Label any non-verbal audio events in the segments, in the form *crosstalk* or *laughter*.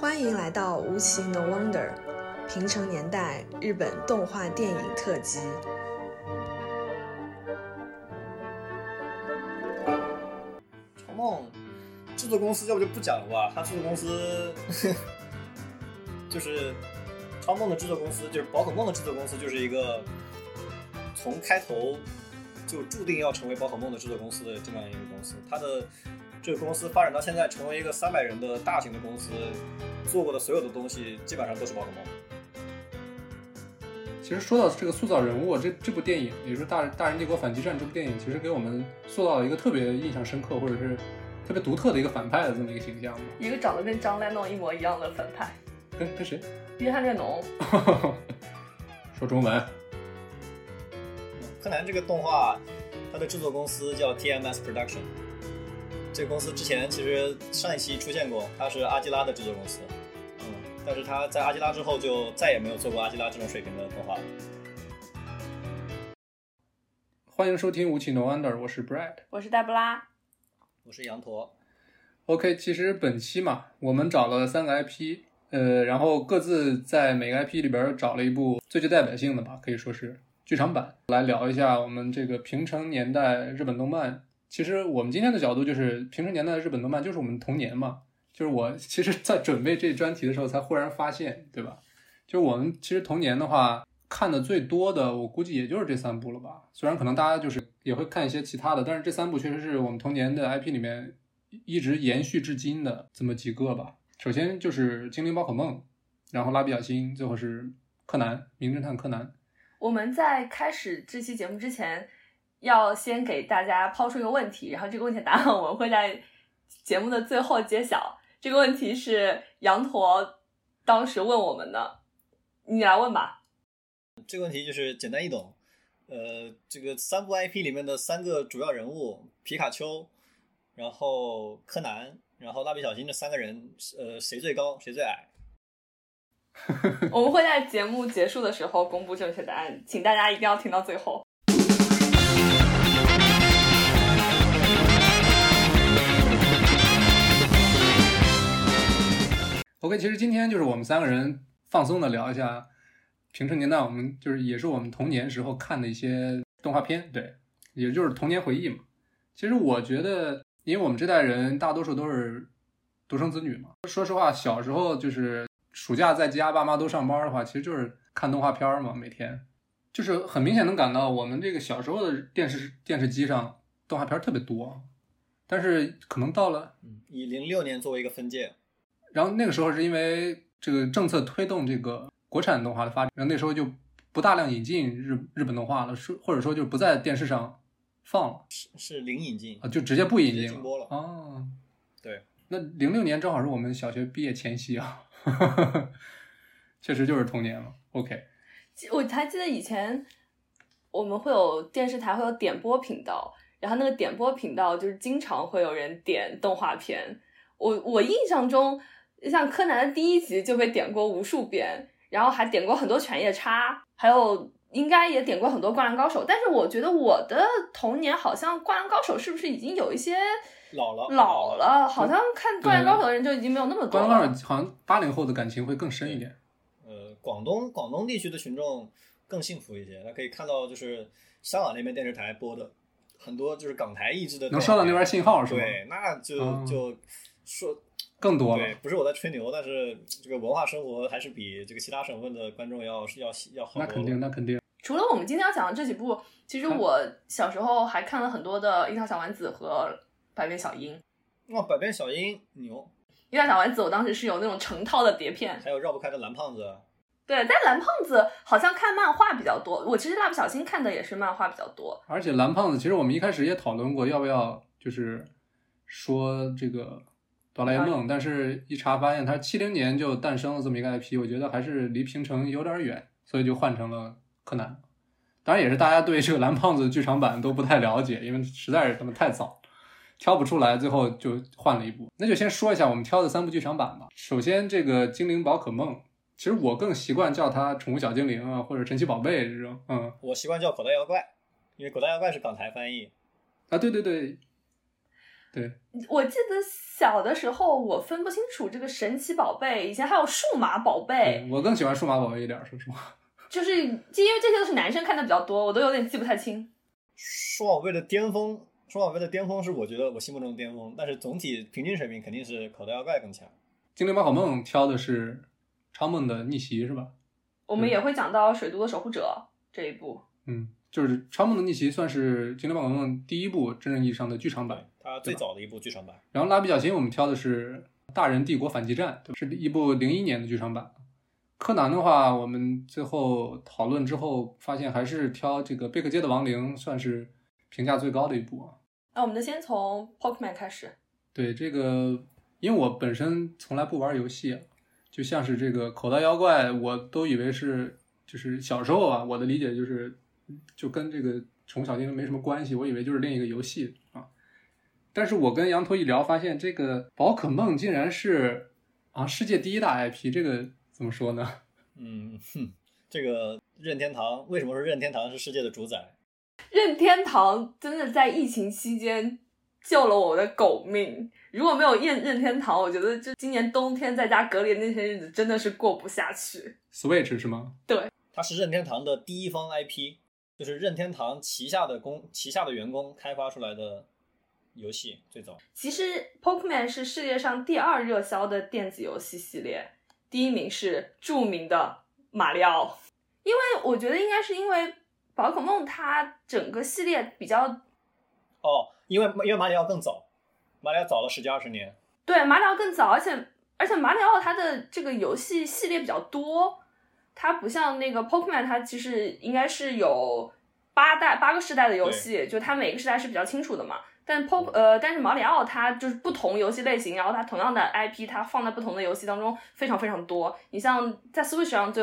欢迎来到无奇 No Wonder，平成年代日本动画电影特辑。长梦制作公司要不就不讲了吧？他制作公司就是超梦的制作公司，就是宝可梦的制作公司，就是一个从开头就注定要成为宝可梦的制作公司的这么样一个公司。它的这个公司发展到现在，成为一个三百人的大型的公司，做过的所有的东西基本上都是宝可梦。其实说到这个塑造人物，这这部电影，也就是《大大人帝国反击战》这部电影，其实给我们塑造了一个特别印象深刻，或者是特别独特的一个反派的这么一个形象嘛。一个长得跟张莱诺一模一样的反派，跟跟谁？约翰列侬。*laughs* 说中文。柯南这个动画，它的制作公司叫 TMS Production。这个公司之前其实上一期出现过，它是阿基拉的制作公司。嗯，但是它在阿基拉之后就再也没有做过阿基拉这种水平的动画了。欢迎收听《无情 No Wonder》，我是 Brad，我是黛布拉，我是羊驼。OK，其实本期嘛，我们找了三个 IP，呃，然后各自在每个 IP 里边找了一部最具代表性的吧，可以说是剧场版，来聊一下我们这个平成年代日本动漫。其实我们今天的角度就是平成年代的日本动漫，就是我们童年嘛。就是我其实，在准备这专题的时候，才忽然发现，对吧？就是我们其实童年的话，看的最多的，我估计也就是这三部了吧。虽然可能大家就是也会看一些其他的，但是这三部确实是我们童年的 IP 里面一直延续至今的这么几个吧。首先就是精灵宝可梦，然后蜡笔小新，最后是柯南，名侦探柯南。我们在开始这期节目之前，要先给大家抛出一个问题，然后这个问题的答案我们会在节目的最后揭晓。这个问题是羊驼当时问我们的，你来问吧。这个问题就是简单易懂，呃，这个三部 IP 里面的三个主要人物皮卡丘，然后柯南，然后蜡笔小新这三个人，呃，谁最高，谁最矮？*laughs* 我们会在节目结束的时候公布正确答案，请大家一定要听到最后。OK，其实今天就是我们三个人放松的聊一下平成年代，我们就是也是我们童年时候看的一些动画片，对，也就是童年回忆嘛。其实我觉得，因为我们这代人大多数都是独生子女嘛，说实话，小时候就是暑假在家，爸妈都上班的话，其实就是看动画片嘛，每天就是很明显能感到我们这个小时候的电视电视机上动画片特别多，但是可能到了。嗯，以零六年作为一个分界，然后那个时候是因为这个政策推动这个国产动画的发展，然后那时候就不大量引进日日本动画了，是或者说就不在电视上放了是是零引进啊，就直接不引进禁播了啊，对，那零六年正好是我们小学毕业前夕啊，*laughs* 确实就是童年了。OK，我还记得以前我们会有电视台会有点播频道，然后那个点播频道就是经常会有人点动画片。我我印象中，像柯南的第一集就被点过无数遍，然后还点过很多犬夜叉，还有应该也点过很多灌篮高手。但是我觉得我的童年好像灌篮高手是不是已经有一些老了老了？好像看灌篮高手的人就已经没有那么多灌篮高手好像八零后的感情会更深一点。呃，广东广东地区的群众更幸福一些，他可以看到就是香港那边电视台播的很多就是港台译制的能收到那边信号是吧？对，那就、嗯就说更多了对，。不是我在吹牛，但是这个文化生活还是比这个其他省份的观众要要要好。那肯定，那肯定。除了我们今天要讲的这几部，其实嗯我小时候还看了很多的《樱桃小丸子》和《百变小樱》。哇，百变小樱牛，樱桃小丸子，我当时是有那种成套的碟片。还有绕不开的蓝胖子，对，但蓝胖子好像看漫画比较多。我其实蜡笔小新看的也是漫画比较多。而且蓝胖子，其实我们一开始也讨论过要不要就是说这个哆啦 A 梦，但是一查发现它七零年就诞生了这么一个 IP，我觉得还是离平成有点远，所以就换成了柯南。当然也是大家对这个蓝胖子剧场版都不太了解，因为实在是他们太早，挑不出来，最后就换了一部。那就先说一下我们挑的三部剧场版吧。首先这个精灵宝可梦，其实我更习惯叫它宠物小精灵啊，或者神奇宝贝这种，嗯。我习惯叫口袋妖怪，因为口袋妖怪是港台翻译。啊，对对对，对，我记得小的时候我分不清楚这个神奇宝贝，以前还有数码宝贝，我更喜欢数码宝贝一点，说实话。*laughs* 就是因为这些都是男生看的比较多，我都有点记不太清。数码宝贝的巅峰，数码宝贝的巅峰是我觉得我心目中的巅峰，但是总体平均水平肯定是口袋妖怪更强。精灵宝可梦挑的是超梦的逆袭是吧？我们也会讲到水都的守护者这一部。嗯，就是超梦的逆袭算是精灵宝可梦第一部真正意义上的剧场版，它最早的一部剧场版。然后蜡笔小新我们挑的是大人帝国反击战，是一部零一年的剧场版。柯南的话，我们最后讨论之后发现，还是挑这个贝克街的亡灵算是评价最高的一部啊。那我们就先从 Pokemon 开始。对这个，因为我本身从来不玩游戏，就像是这个口袋妖怪，我都以为是就是小时候啊，我的理解就是就跟这个宠物小精灵没什么关系，我以为就是另一个游戏啊。但是我跟羊驼一聊，发现这个宝可梦竟然是啊世界第一大 IP，这个。怎么说呢？嗯，哼，这个任天堂为什么说任天堂是世界的主宰？任天堂真的在疫情期间救了我的狗命。如果没有任任天堂，我觉得就今年冬天在家隔离那些日子真的是过不下去。Switch 是吗？对，它是任天堂的第一方 IP，就是任天堂旗下的工旗下的员工开发出来的游戏最早。其实 Pokemon 是世界上第二热销的电子游戏系列。第一名是著名的马里奥，因为我觉得应该是因为宝可梦它整个系列比较，哦，因为因为马里奥更早，马里奥早了十几二十年。对，马里奥更早，而且而且马里奥它的这个游戏系列比较多，它不像那个 Pokemon，它其实应该是有八代八个世代的游戏，就它每个世代是比较清楚的嘛。但 Pok 呃，但是马里奥它就是不同游戏类型，然后它同样的 IP，它放在不同的游戏当中非常非常多。你像在 Switch 上就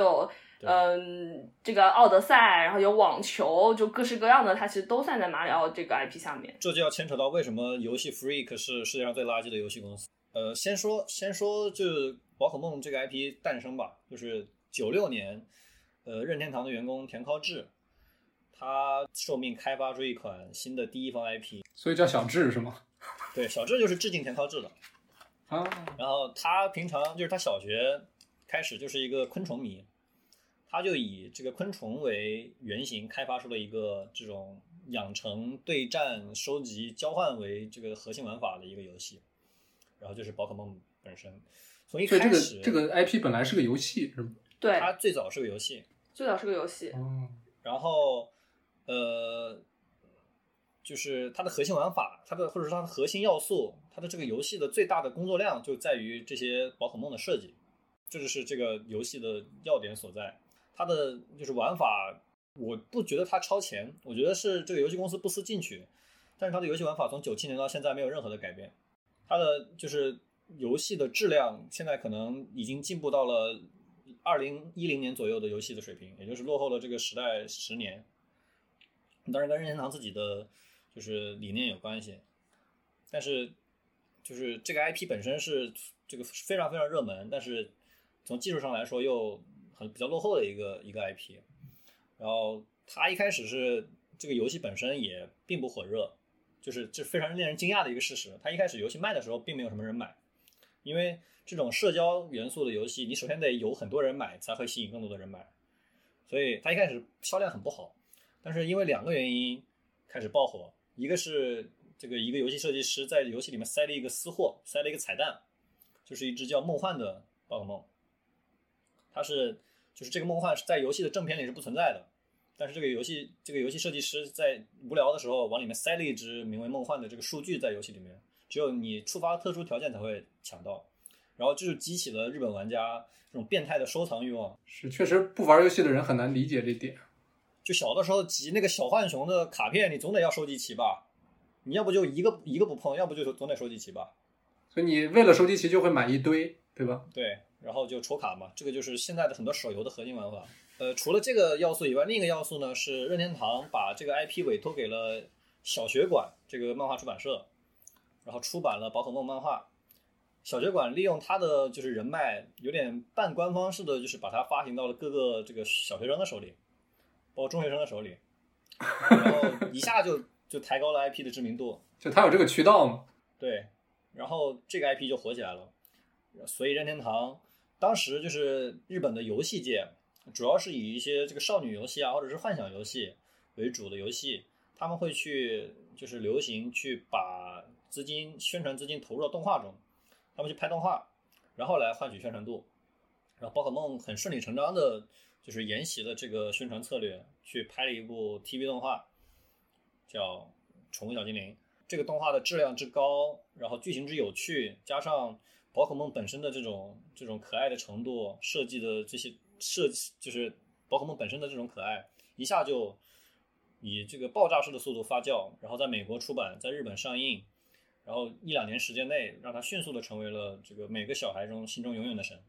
有，嗯，这个奥德赛，然后有网球，就各式各样的，它其实都算在马里奥这个 IP 下面。这就要牵扯到为什么游戏 Freak 是世界上最垃圾的游戏公司。呃，先说先说就是宝可梦这个 IP 诞生吧，就是九六年，呃，任天堂的员工田尻智。他受命开发出一款新的第一方 IP，所以叫小智是吗？*laughs* 对，小智就是致敬田尻智的啊。然后他平常就是他小学开始就是一个昆虫迷，他就以这个昆虫为原型开发出了一个这种养成、对战、收集、交换为这个核心玩法的一个游戏。然后就是宝可梦本身，从一开始这个 IP 本来是个游戏是吗？对，它最早是个游戏，最早是个游戏。嗯，然后。呃，就是它的核心玩法，它的或者说它的核心要素，它的这个游戏的最大的工作量就在于这些宝可梦的设计，这就是这个游戏的要点所在。它的就是玩法，我不觉得它超前，我觉得是这个游戏公司不思进取。但是它的游戏玩法从九七年到现在没有任何的改变，它的就是游戏的质量现在可能已经进步到了二零一零年左右的游戏的水平，也就是落后了这个时代十年。当然跟任天堂自己的就是理念有关系，但是就是这个 IP 本身是这个非常非常热门，但是从技术上来说又很比较落后的一个一个 IP。然后它一开始是这个游戏本身也并不火热，就是这非常令人惊讶的一个事实。它一开始游戏卖的时候并没有什么人买，因为这种社交元素的游戏，你首先得有很多人买才会吸引更多的人买，所以它一开始销量很不好。但是因为两个原因开始爆火，一个是这个一个游戏设计师在游戏里面塞了一个私货，塞了一个彩蛋，就是一只叫梦幻的宝可梦。它是就是这个梦幻是在游戏的正片里是不存在的，但是这个游戏这个游戏设计师在无聊的时候往里面塞了一只名为梦幻的这个数据在游戏里面，只有你触发特殊条件才会抢到，然后就是激起了日本玩家这种变态的收藏欲望。是，确实不玩游戏的人很难理解这点。就小的时候集那个小浣熊的卡片，你总得要收集齐吧？你要不就一个一个不碰，要不就总得收集齐吧？所以你为了收集齐就会买一堆，对吧？对，然后就抽卡嘛，这个就是现在的很多手游的核心玩法。呃，除了这个要素以外，另一个要素呢是任天堂把这个 IP 委托给了小学馆这个漫画出版社，然后出版了宝可梦漫画。小学馆利用他的就是人脉，有点半官方式的，就是把它发行到了各个这个小学生的手里。包括中学生的手里，然后一下就就抬高了 IP 的知名度。就他有这个渠道吗？对，然后这个 IP 就火起来了。所以任天堂当时就是日本的游戏界，主要是以一些这个少女游戏啊，或者是幻想游戏为主的游戏，他们会去就是流行去把资金宣传资金投入到动画中，他们去拍动画，然后来换取宣传度。然后宝可梦很顺理成章的，就是沿袭了这个宣传策略，去拍了一部 TV 动画，叫《宠物小精灵》。这个动画的质量之高，然后剧情之有趣，加上宝可梦本身的这种这种可爱的程度，设计的这些设计，就是宝可梦本身的这种可爱，一下就以这个爆炸式的速度发酵，然后在美国出版，在日本上映，然后一两年时间内，让他迅速的成为了这个每个小孩中心中永远的神。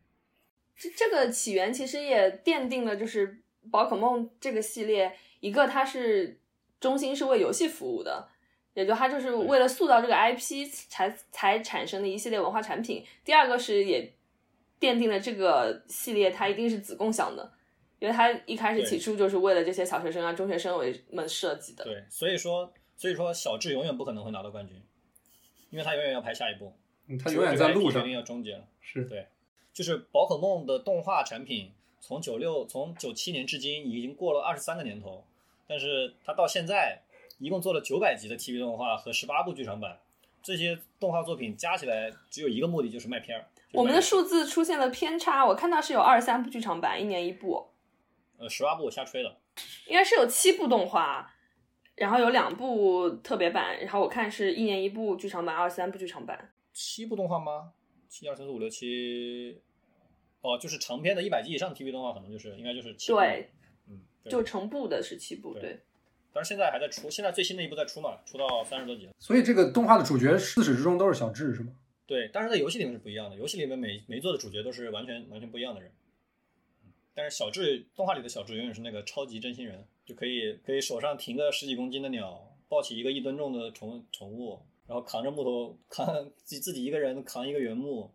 这这个起源其实也奠定了，就是宝可梦这个系列，一个它是中心是为游戏服务的，也就它就是为了塑造这个 IP 才才产生的一系列文化产品。第二个是也奠定了这个系列它一定是子共享的，因为它一开始起初就是为了这些小学生啊、中学生为们设计的。对，所以说所以说小智永远不可能会拿到冠军，因为他永远要排下一部，他永远在路上决定要终结了。是对。就是宝可梦的动画产品，从九六从九七年至今已经过了二十三个年头，但是它到现在一共做了九百集的 TV 动画和十八部剧场版，这些动画作品加起来只有一个目的，就是卖片儿。我们的数字出现了偏差，我看到是有二十三部剧场版，一年一部。呃，十八部我瞎吹的。应该是有七部动画，然后有两部特别版，然后我看是一年一部剧场版，二十三部剧场版。七部动画吗？七二三四五六七。哦，就是长篇的一百集以上的 TV 动画，可能就是应该就是七部，对，嗯，就成部的是七部，对。但是现在还在出，现在最新的一部在出嘛，出到三十多集了。所以这个动画的主角自始至终都是小智，是吗？对，但是在游戏里面是不一样的，游戏里面每每座的主角都是完全完全不一样的人。但是小智动画里的小智永远是那个超级真心人，就可以可以手上停个十几公斤的鸟，抱起一个一吨重的宠宠物，然后扛着木头扛自自己一个人扛一个原木，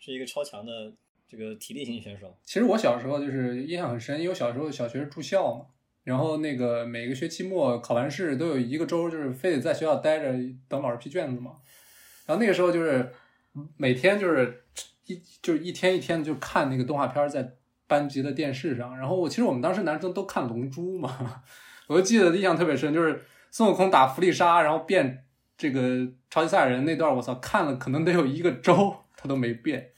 是一个超强的。这个体力型选手，其实我小时候就是印象很深，因为小时候小学住校嘛，然后那个每个学期末考完试都有一个周，就是非得在学校待着等老师批卷子嘛。然后那个时候就是每天就是一就是一天一天就看那个动画片在班级的电视上。然后我其实我们当时男生都看《龙珠》嘛，我就记得印象特别深，就是孙悟空打弗利沙，然后变这个超级赛亚人那段，我操，看了可能得有一个周，他都没变。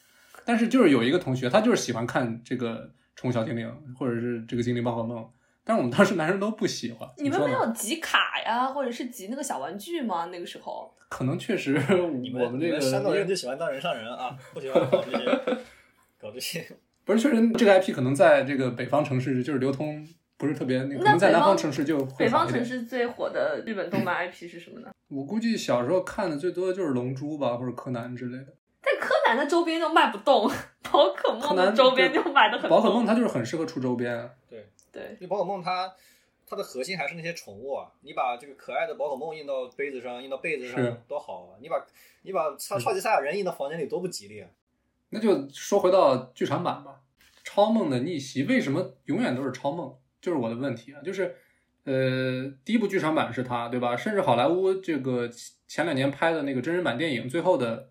但是就是有一个同学，他就是喜欢看这个《宠物小精灵》或者是这个《精灵宝可梦》，但是我们当时男生都不喜欢。你们没有集卡呀，或者是集那个小玩具吗？那个时候可能确实，我们这个山东人就喜欢当人上人啊，不喜欢搞这些，*laughs* 搞这些。不是，确实这个 IP 可能在这个北方城市就是流通不是特别那，可能在南方城市就北方城市最火的日本动漫 IP 是什么呢？我估计小时候看的最多的就是《龙珠》吧，或者《柯南》之类的。但柯南的周边就卖不动，宝可梦的周边就卖的很。宝可梦它就是很适合出周边啊。对对，因为宝可梦它它的核心还是那些宠物啊，你把这个可爱的宝可梦印到杯子上，印到被子上多好啊！你把你把超超级赛亚人印到房间里多不吉利啊！那就说回到剧场版吧，超梦的逆袭为什么永远都是超梦？就是我的问题啊，就是呃，第一部剧场版是他对吧？甚至好莱坞这个前两年拍的那个真人版电影最后的。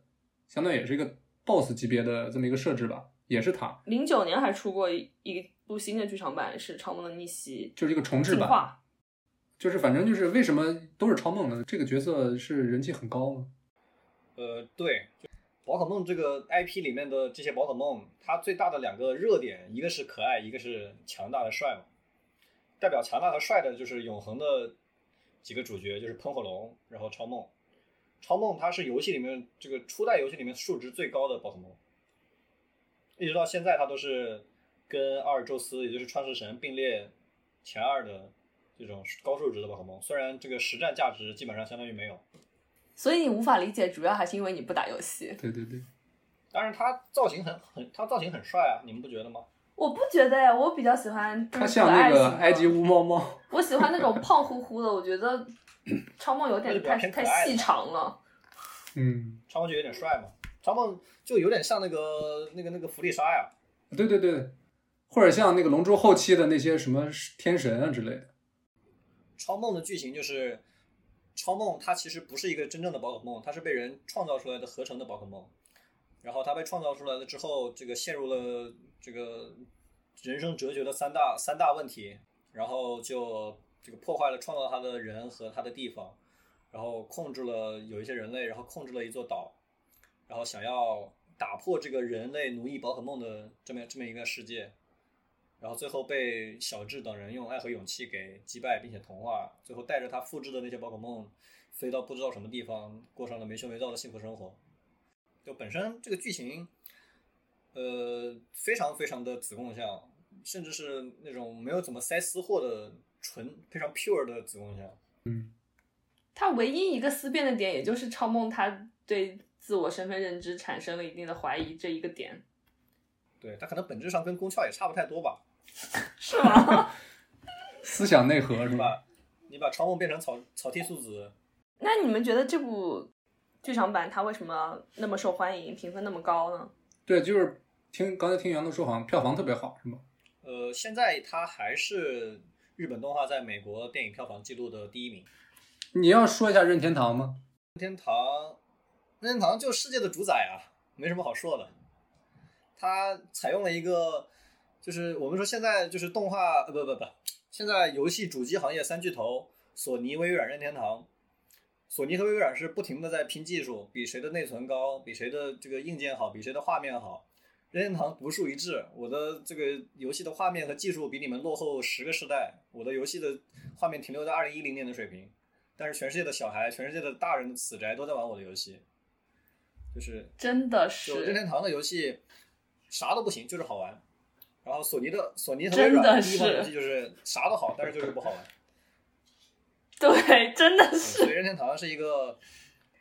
相当于也是一个 BOSS 级别的这么一个设置吧，也是他。零九年还出过一部新的剧场版，是《超梦的逆袭》，就是一个重置版。就是反正就是为什么都是超梦呢？这个角色是人气很高吗？呃，对，宝可梦这个 IP 里面的这些宝可梦，它最大的两个热点，一个是可爱，一个是强大的帅嘛。代表强大和帅的就是永恒的几个主角，就是喷火龙，然后超梦。超梦它是游戏里面这个初代游戏里面数值最高的宝可梦，一直到现在它都是跟阿尔宙斯也就是创世神并列前二的这种高数值的宝可梦，虽然这个实战价值基本上相当于没有。所以你无法理解，主要还是因为你不打游戏。对对对。但是他造型很很，他造型很帅啊，你们不觉得吗？我不觉得呀，我比较喜欢。他像那个埃及乌猫猫。*laughs* 我喜欢那种胖乎乎的，我觉得。超梦有点太太细长了，嗯，超梦就有点帅嘛，超梦就有点像那个那个那个弗利沙呀，对对对，或者像那个龙珠后期的那些什么天神啊之类的。超梦的剧情就是超梦它其实不是一个真正的宝可梦，它是被人创造出来的合成的宝可梦。然后它被创造出来了之后，这个陷入了这个人生哲学的三大三大问题，然后就这个破坏了创造它的人和它的地方，然后控制了有一些人类，然后控制了一座岛，然后想要打破这个人类奴役宝可梦的这么这么一个世界。然后最后被小智等人用爱和勇气给击败，并且同化，最后带着他复制的那些宝可梦飞到不知道什么地方，过上了没羞没臊的幸福生活。就本身这个剧情，呃，非常非常的子贡像，甚至是那种没有怎么塞私货的纯非常 pure 的子贡像。嗯，他唯一一个思辨的点，也就是超梦他对自我身份认知产生了一定的怀疑这一个点。对他可能本质上跟宫壳也差不太多吧。*laughs* 是吗？*laughs* 思想内核是吧？你把长梦变成草草剃素子，那你们觉得这部剧场版它为什么那么受欢迎，评分那么高呢？对，就是听刚才听杨璐说，好像票房特别好，是吗？呃，现在它还是日本动画在美国电影票房记录的第一名。你要说一下任天堂吗？任天堂，任天堂就世界的主宰啊，没什么好说的。它采用了一个，就是我们说现在就是动画，呃不不不，现在游戏主机行业三巨头，索尼、微软、任天堂。索尼和微软是不停的在拼技术，比谁的内存高，比谁的这个硬件好，比谁的画面好。任天堂独树一帜，我的这个游戏的画面和技术比你们落后十个世代，我的游戏的画面停留在二零一零年的水平，但是全世界的小孩、全世界的大人的死宅都在玩我的游戏，就是真的是任，天堂的游戏啥都不行，就是好玩。然后索尼的索尼和真的微软的第一款游戏就是啥都好，但是就是不好玩。*laughs* 对，真的嗯是。所以任天堂是一个，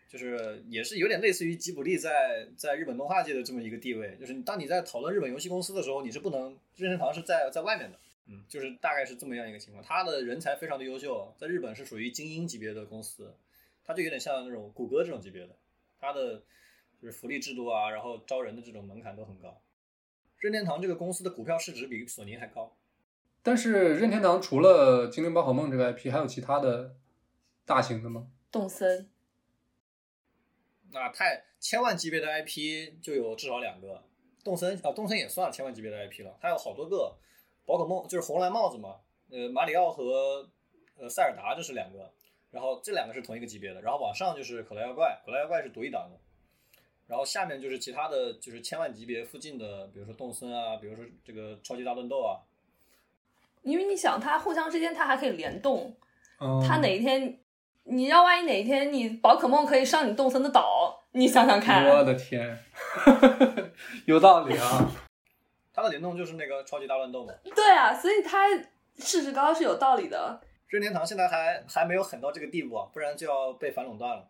就是也是有点类似于吉卜力在在日本动画界的这么一个地位。就是当你在讨论日本游戏公司的时候，你是不能任天堂是在在外面的。嗯，就是大概是这么样一个情况。他的人才非常的优秀，在日本是属于精英级别的公司，他就有点像那种谷歌这种级别的，他的就是福利制度啊，然后招人的这种门槛都很高。任天堂这个公司的股票市值比索尼还高。但是任天堂除了《精灵宝可梦》这个 IP，还有其他的大型的吗？动森，那太千万级别的 IP 就有至少两个，动森啊，动森也算千万级别的 IP 了，它有好多个，宝可梦就是红蓝帽子嘛，呃，马里奥和呃塞尔达这是两个，然后这两个是同一个级别的，然后往上就是可乐妖怪，可乐妖怪是独一档的，然后下面就是其他的就是千万级别附近的，比如说动森啊，比如说这个超级大乱斗啊，因为你想，它互相之间它还可以联动，嗯，它哪一天，你要万一哪一天你宝可梦可以上你动森的岛，你想想看，我的天，*laughs* 有道理啊！*laughs* 它的联动就是那个超级大乱斗嘛。对啊，所以它市值高是有道理的。任天堂现在还还没有狠到这个地步啊，不然就要被反垄断了。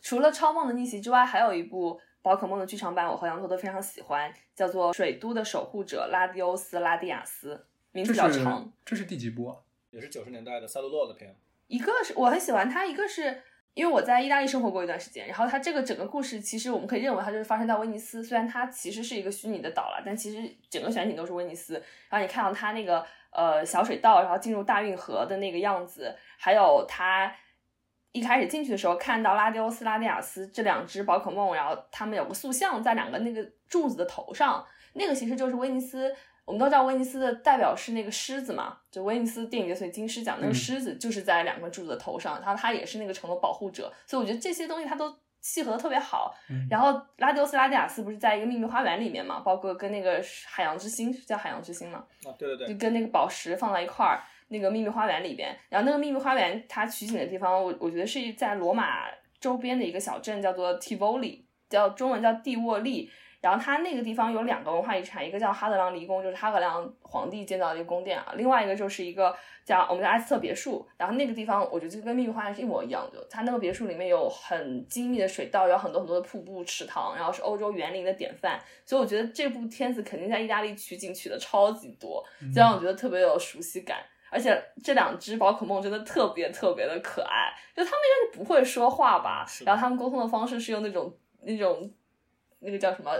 除了《超梦的逆袭》之外，还有一部宝可梦的剧场版，我和羊驼都非常喜欢，叫做《水都的守护者拉蒂欧斯·拉蒂亚斯》，名字比较长。这是第几部啊？也是九十年代的赛璐珞的片，一个是我很喜欢它，一个是因为我在意大利生活过一段时间，然后它这个整个故事其实我们可以认为它就是发生在威尼斯，虽然它其实是一个虚拟的岛了，但其实整个全景都是威尼斯。然后你看到它那个呃小水道，然后进入大运河的那个样子，还有它一开始进去的时候看到拉迪欧斯、拉蒂亚斯这两只宝可梦，然后他们有个塑像在两个那个柱子的头上，那个其实就是威尼斯。我们都知道威尼斯的代表是那个狮子嘛，就威尼斯电影节所以金狮奖那个嗯狮子就是在两个柱子的头上，然后它也是那个城的保护者，所以我觉得这些东西它都契合的特别好。嗯然后拉迪欧斯拉蒂亚斯不是在一个秘密花园里面嘛，包括跟那个海洋之星是叫海洋之星嘛，啊，对对对，就跟那个宝石放在一块儿，那个秘密花园里边。然后那个秘密花园它取景的地方，我我觉得是在罗马周边的一个小镇，叫做 Tivoli，叫中文叫蒂沃利。然后它那个地方有两个文化遗产，一个叫哈德良离宫，就是哈德良皇帝建造的一个宫殿啊；另外一个就是一个叫我们叫埃斯特别墅。然后那个地方我觉得就跟秘密花园是一模一样的，它那个别墅里面有很精密的水道，有很多很多的瀑布、池塘，然后是欧洲园林的典范。所以我觉得这部片子肯定在意大利取景取的超级多，这让我觉得特别有熟悉感。而且这两只宝可梦真的特别特别的可爱，就它们应该是不会说话吧然后它们沟通的方式是用那种那种那个叫什么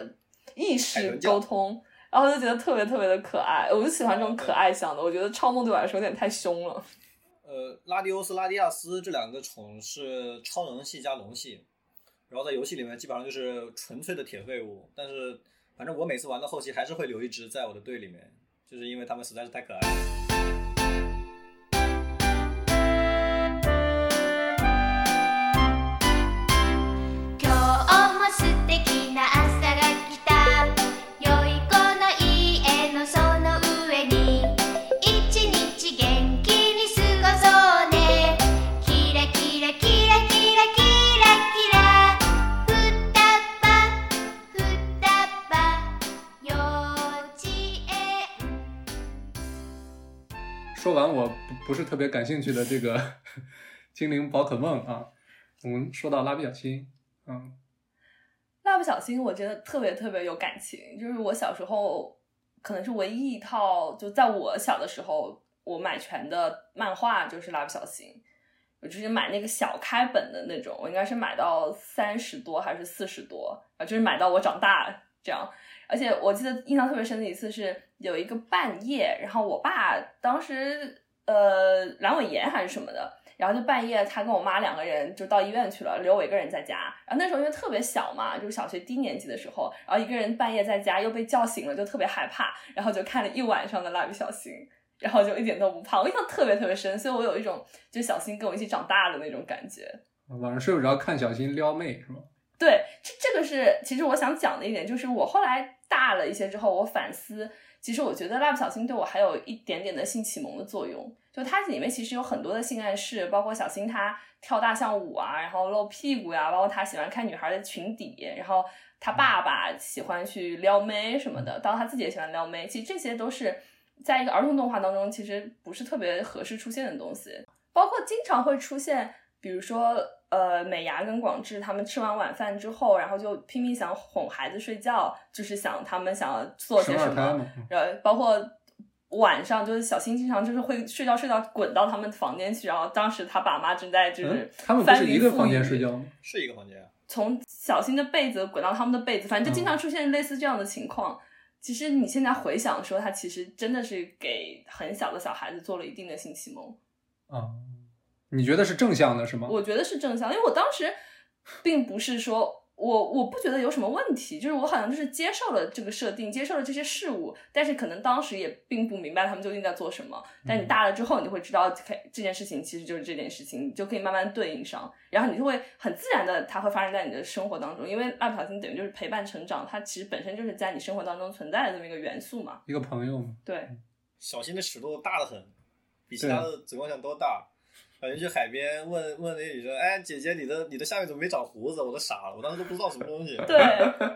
意识沟通，然后就觉得特别特别的可爱，我就喜欢这种可爱向的。我觉得超梦对我来说有点太凶了。呃，拉迪欧斯、拉迪亚斯这两个宠是超能系加龙系，然后在游戏里面基本上就是纯粹的铁废物。但是反正我每次玩到后期还是会留一只在我的队里面，就是因为他们实在是太可爱了。不是特别感兴趣的这个 *laughs* 精灵宝可梦啊，我们说到蜡笔小新，嗯，蜡笔小新我真的特别特别有感情，就是我小时候可能是唯一一套，就在我小的时候我买全的漫画就是蜡笔小新，我就是买那个小开本的那种，我应该是买到三十多还是四十多啊，就是买到我长大这样。而且我记得印象特别深的一次是有一个半夜，然后我爸当时呃阑尾炎还是什么的，然后就半夜他跟我妈两个人就到医院去了，留我一个人在家。然后那时候因为特别小嘛，就是小学低年级的时候，然后一个人半夜在家又被叫醒了，就特别害怕，然后就看了一晚上的蜡笔小新，然后就一点都不怕，我印象特别特别深，所以我有一种就小新跟我一起长大的那种感觉。晚上睡不着看小新撩妹是吧？对，这这个是其实我想讲的一点，就是我后来大了一些之后，我反思，其实我觉得蜡笔小新对我还有一点点的性启蒙的作用。就它里面其实有很多的性暗示，包括小新他跳大象舞啊，然后露屁股呀、包括他喜欢看女孩的裙底，然后他爸爸喜欢去撩妹什么的，当然他自己也喜欢撩妹，其实这些都是在一个儿童动画当中，其实不是特别合适出现的东西，包括经常会出现，比如说。呃，美伢跟广志他们吃完晚饭之后，然后就拼命想哄孩子睡觉，就是想他们想要做些什么，么？呃，包括晚上就是小新经常就是会睡觉睡到滚到他们房间去，然后当时他爸妈正在就是、嗯、他们不是一个房间睡觉吗？是一个房间啊。从小新的被子滚到他们的被子，反正就经常出现类似这样的情况。嗯、其实你现在回想说，他其实真的是给很小的小孩子做了一定的性启蒙啊。你觉得是正向的是吗？我觉得是正向，因为我当时并不是说我我不觉得有什么问题，就是我好像就是接受了这个设定，接受了这些事物，但是可能当时也并不明白他们究竟在做什么。但你大了之后，你就会知道这件事情其实就是这件事情，你就可以慢慢对应上，然后你就会很自然的，它会发生在你的生活当中。因为蜡笔小新等于就是陪伴成长，它其实本身就是在你生活当中存在的这么一个元素嘛，一个朋友嘛。对，小新的尺度大得很，比其他的子宫像都大。感觉去海边问问那女生，哎，姐姐，你的你的下面怎么没长胡子？我都傻了，我当时都不知道什么东西。对，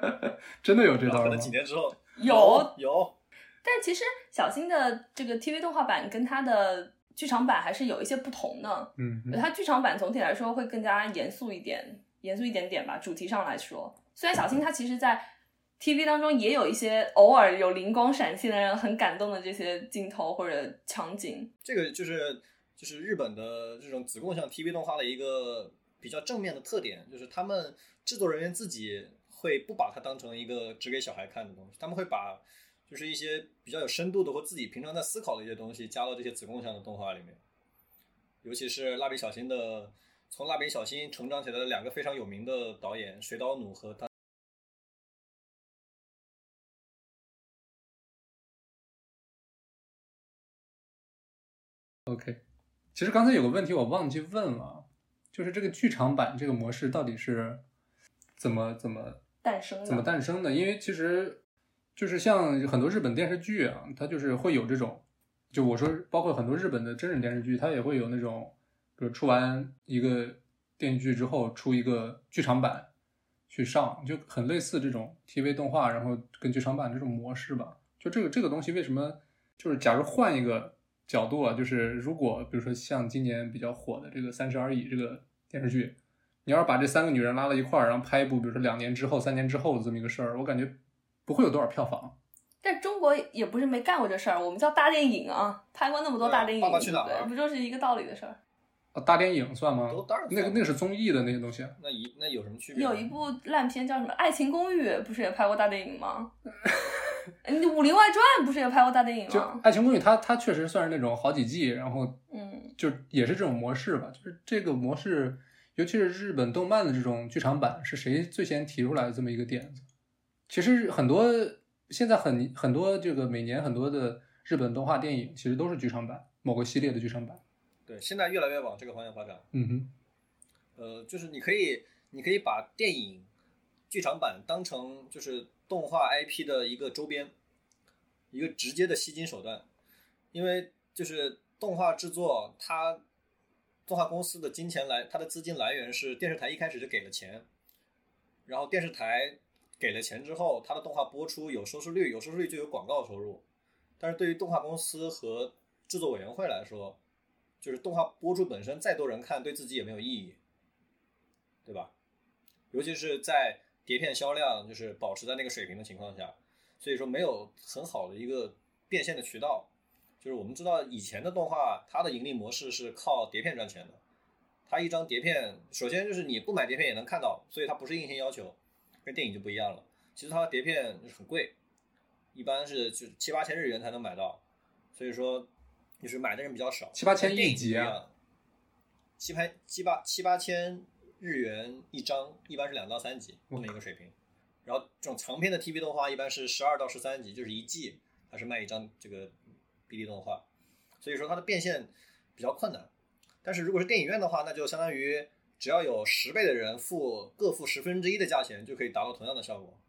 *laughs* 真的有这道可能几年之后有有。但其实小新的这个 TV 动画版跟它的剧场版还是有一些不同的。嗯，它剧场版总体来说会更加严肃一点，严肃一点点吧，主题上来说。虽然小新他其实，在 TV 当中也有一些偶尔有灵光闪现的让人很感动的这些镜头或者场景。这个就是。就是日本的这种子供向 TV 动画的一个比较正面的特点，就是他们制作人员自己会不把它当成一个只给小孩看的东西，他们会把就是一些比较有深度的或自己平常在思考的一些东西加到这些子供向的动画里面。尤其是蜡笔小新的，从蜡笔小新成长起来的两个非常有名的导演水岛努和他。OK。其实刚才有个问题我忘记问了，就是这个剧场版这个模式到底是怎么怎么诞生的？怎么诞生的？因为其实就是像很多日本电视剧啊，它就是会有这种，就我说包括很多日本的真人电视剧，它也会有那种，比如出完一个电视剧之后出一个剧场版去上，就很类似这种 TV 动画，然后跟剧场版这种模式吧。就这个这个东西为什么就是假如换一个。角度啊，就是如果比如说像今年比较火的这个《三十而已》这个电视剧，你要是把这三个女人拉到一块儿，然后拍一部，比如说两年之后、三年之后的这么一个事儿，我感觉不会有多少票房。但中国也不是没干过这事儿，我们叫大电影啊，拍过那么多大电影，爸爸去哪儿不就是一个道理的事儿？啊，大电影算吗？都当然那个那个是综艺的那些东西。那一那有什么区别？有一部烂片叫什么《爱情公寓》，不是也拍过大电影吗？*laughs* 你《武林外传》不是也拍过大电影吗就？《爱情公寓》它，它确实算是那种好几季，然后嗯，就也是这种模式吧，就是这个模式，尤其是日本动漫的这种剧场版，是谁最先提出来的这么一个点子？其实很多现在很很多这个每年很多的日本动画电影，其实都是剧场版，某个系列的剧场版。对，现在越来越往这个方向发展。嗯哼，呃，就是你可以，你可以把电影剧场版当成就是动画 IP 的一个周边，一个直接的吸金手段，因为就是动画制作，它动画公司的金钱来，它的资金来源是电视台一开始就给了钱，然后电视台给了钱之后，它的动画播出有收视率，有收视率就有广告收入，但是对于动画公司和制作委员会来说，就是动画播出本身再多人看，对自己也没有意义，对吧？尤其是在碟片销量就是保持在那个水平的情况下，所以说没有很好的一个变现的渠道。就是我们知道以前的动画，它的盈利模式是靠碟片赚钱的。它一张碟片，首先就是你不买碟片也能看到，所以它不是硬性要求，跟电影就不一样了。其实它的碟片很贵，一般是就七八千日元才能买到，所以说就是买的人比较少。七八千一集啊七八七八七八千日元一张，一般是两到三集这么一个水平。然后这种长篇的 TV 动画一般是十二到十三集，就是一季它是卖一张这个 BD 动画，所以说它的变现比较困难。但是如果是电影院的话，那就相当于只要有十倍的人付各付十分之一的价钱，就可以达到同样的效果。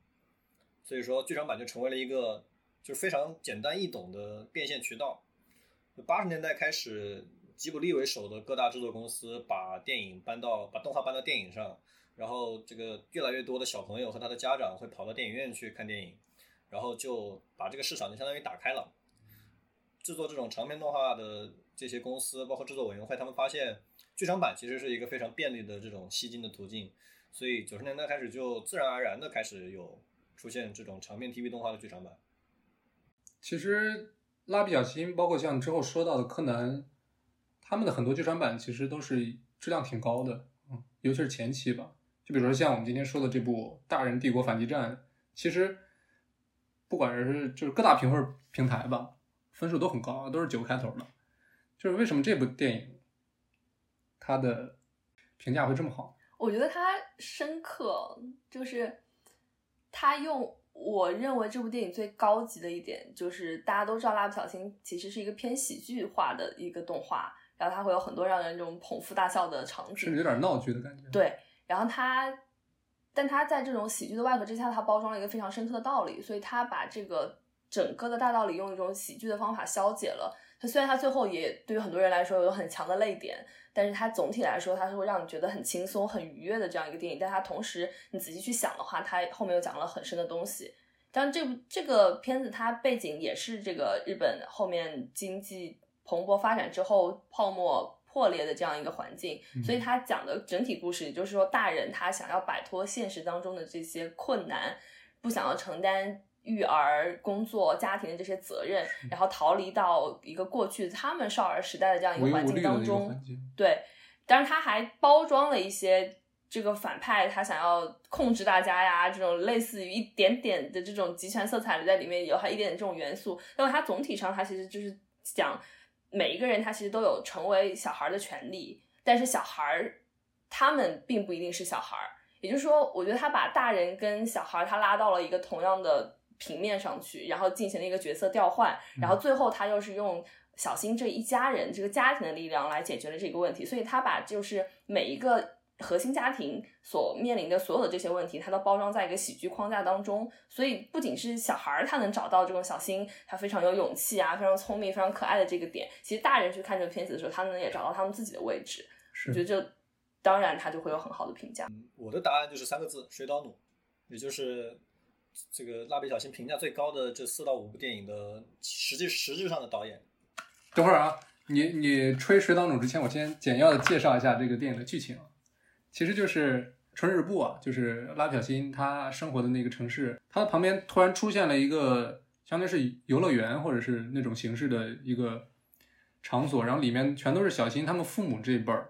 所以说剧场版就成为了一个就是非常简单易懂的变现渠道。八十年代开始，吉卜力为首的各大制作公司把电影搬到把动画搬到电影上，然后这个越来越多的小朋友和他的家长会跑到电影院去看电影，然后就把这个市场就相当于打开了。制作这种长篇动画的这些公司，包括制作委员会，他们发现剧场版其实是一个非常便利的这种吸金的途径，所以九十年代开始就自然而然的开始有出现这种长篇 TV 动画的剧场版。其实蜡笔小新，包括像之后说到的柯南，他们的很多剧场版其实都是质量挺高的，嗯，尤其是前期吧。就比如说像我们今天说的这部《大人帝国反击战》，其实不管是就是各大评分平台吧，分数都很高，都是九开头的。就是为什么这部电影它的评价会这么好？我觉得它深刻，就是它用我认为这部电影最高级的一点，就是大家都知道《蜡笔小新》其实是一个偏喜剧化的一个动画，然后它会有很多让人这种捧腹大笑的场景，甚至有点闹剧的感觉。，对，然后它，但它在这种喜剧的外壳之下，它包装了一个非常深刻的道理，所以它把这个整个的大道理用一种喜剧的方法消解了。它虽然它最后也对于很多人来说有很强的泪点，但是它总体来说它是会让你觉得很轻松、很愉悦的这样一个电影。但它同时你仔细去想的话，它后面又讲了很深的东西。当然，这部这个片子它背景也是这个日本后面经济蓬勃发展之后泡沫破裂的这样一个环境，所以他讲的整体故事，也就是说，大人他想要摆脱现实当中的这些困难，不想要承担育儿、工作、家庭的这些责任，然后逃离到一个过去他们少儿时代的这样一个环境当中，对，当然他还包装了一些这个反派他想要控制大家呀，这种类似于一点点的这种集权色彩在里面，有还一点点这种元素。但是它总体上，它其实就是讲每一个人他其实都有成为小孩的权利，但是小孩儿他们并不一定是小孩儿。也就是说，我觉得他把大人跟小孩儿他拉到了一个同样的平面上去，然后进行了一个角色调换，然后最后他又是用小新这一家人这个家庭的力量来解决了这个问题，所以他把就是每一个核心家庭所面临的所有的这些问题，它都包装在一个喜剧框架当中，所以不仅是小孩儿他能找到这种小新他非常有勇气啊，非常聪明、非常可爱的这个点，其实大人去看这个片子的时候，他们也找到他们自己的位置，我觉得这当然他就会有很好的评价。我的答案就是三个字：水岛努，也就是这个蜡笔小新评价最高的这四到五部电影的实际实质上的导演。等会儿啊，你你吹水岛努之前，我先简要的介绍一下这个电影的剧情。其实就是春日部啊，就是蜡笔小新他生活的那个城市，他的旁边突然出现了一个相当于是游乐园或者是那种形式的一个场所，然后里面全都是小新他们父母这一辈儿，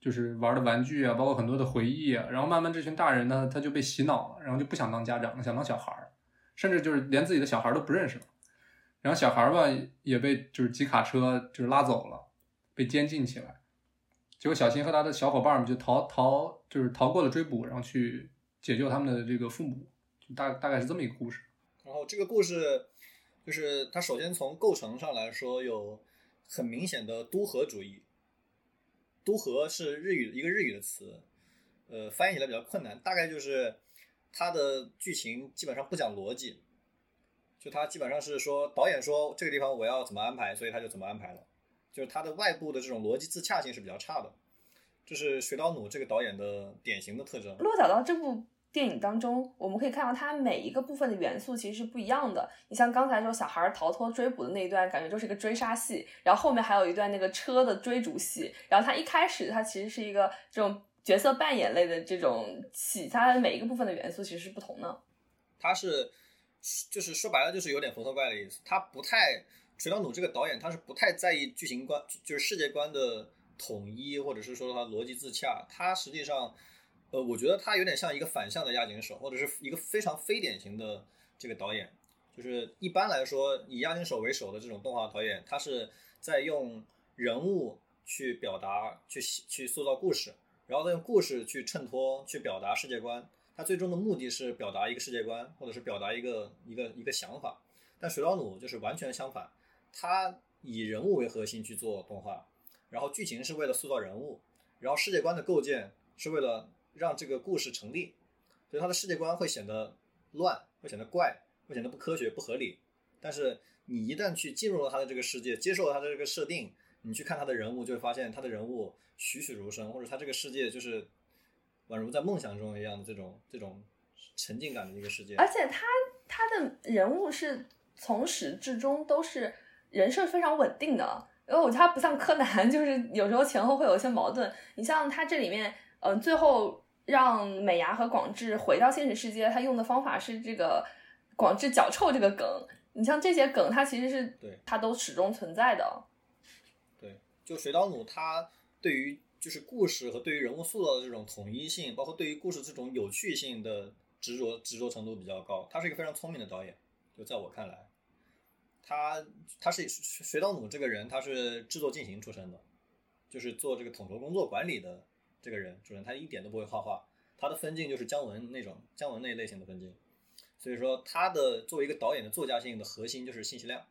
就是玩的玩具啊，包括很多的回忆啊。然后慢慢这群大人呢，他就被洗脑了，然后就不想当家长了，想当小孩儿，甚至就是连自己的小孩都不认识了。然后小孩儿吧也被就是几卡车就是拉走了，被监禁起来。结果小新和他的小伙伴们就逃逃，就是逃过了追捕，然后去解救他们的这个父母，就大大概是这么一个故事。然后这个故事就是它首先从构成上来说有很明显的都合主义。都合是日语一个日语的词，呃，翻译起来比较困难，大概就是它的剧情基本上不讲逻辑，就它基本上是说导演说这个地方我要怎么安排，所以他就怎么安排了，就是它的外部的这种逻辑自洽性是比较差的，这是水岛努这个导演的典型的特征。落脚到这部电影当中，我们可以看到它每一个部分的元素其实是不一样的。你像刚才说小孩逃脱追捕的那一段，感觉就是一个追杀戏，然后后面还有一段那个车的追逐戏，然后它一开始它其实是一个这种角色扮演类的这种戏，它每一个部分的元素其实是不同的。它是就是说白了就是有点佛头怪的意思，它不太水道努这个导演他是不太在意剧情观就是世界观的统一，或者是说他逻辑自洽，他实际上。呃，我觉得他有点像一个反向的押井守，或者是一个非常非典型的这个导演。就是一般来说，以押井守为首的这种动画导演，他是在用人物去表达、去去塑造故事，然后再用故事去衬托、去表达世界观。他最终的目的是表达一个世界观，或者是表达一个一个一个想法。但水岛努就是完全相反，他以人物为核心去做动画，然后剧情是为了塑造人物，然后世界观的构建是为了。让这个故事成立，所以他的世界观会显得乱，会显得怪，会显得不科学、不合理。但是你一旦去进入了他的这个世界，接受了他的这个设定，你去看他的人物，就会发现他的人物栩栩如生，或者他这个世界就是宛如在梦想中一样的这种这种沉浸感的一个世界。而且他他的人物是从始至终都是人设非常稳定的，因为我觉得他不像柯南，*laughs* 就是有时候前后会有一些矛盾。你像他这里面。嗯，最后让美伢和广志回到现实世界，他用的方法是这个广志脚臭这个梗。你像这些梗，它其实是对它都始终存在的。对，就水岛努他对于就是故事和对于人物塑造的这种统一性，包括对于故事这种有趣性的执着执着程度比较高。他是一个非常聪明的导演，就在我看来，他他是水岛努这个人，他是制作进行出身的，就是做这个统筹工作管理的。这个人主人他一点都不会画画，他的分镜就是姜文那种姜文那类型的分镜，所以说他的作为一个导演的作家性的核心就是信息量，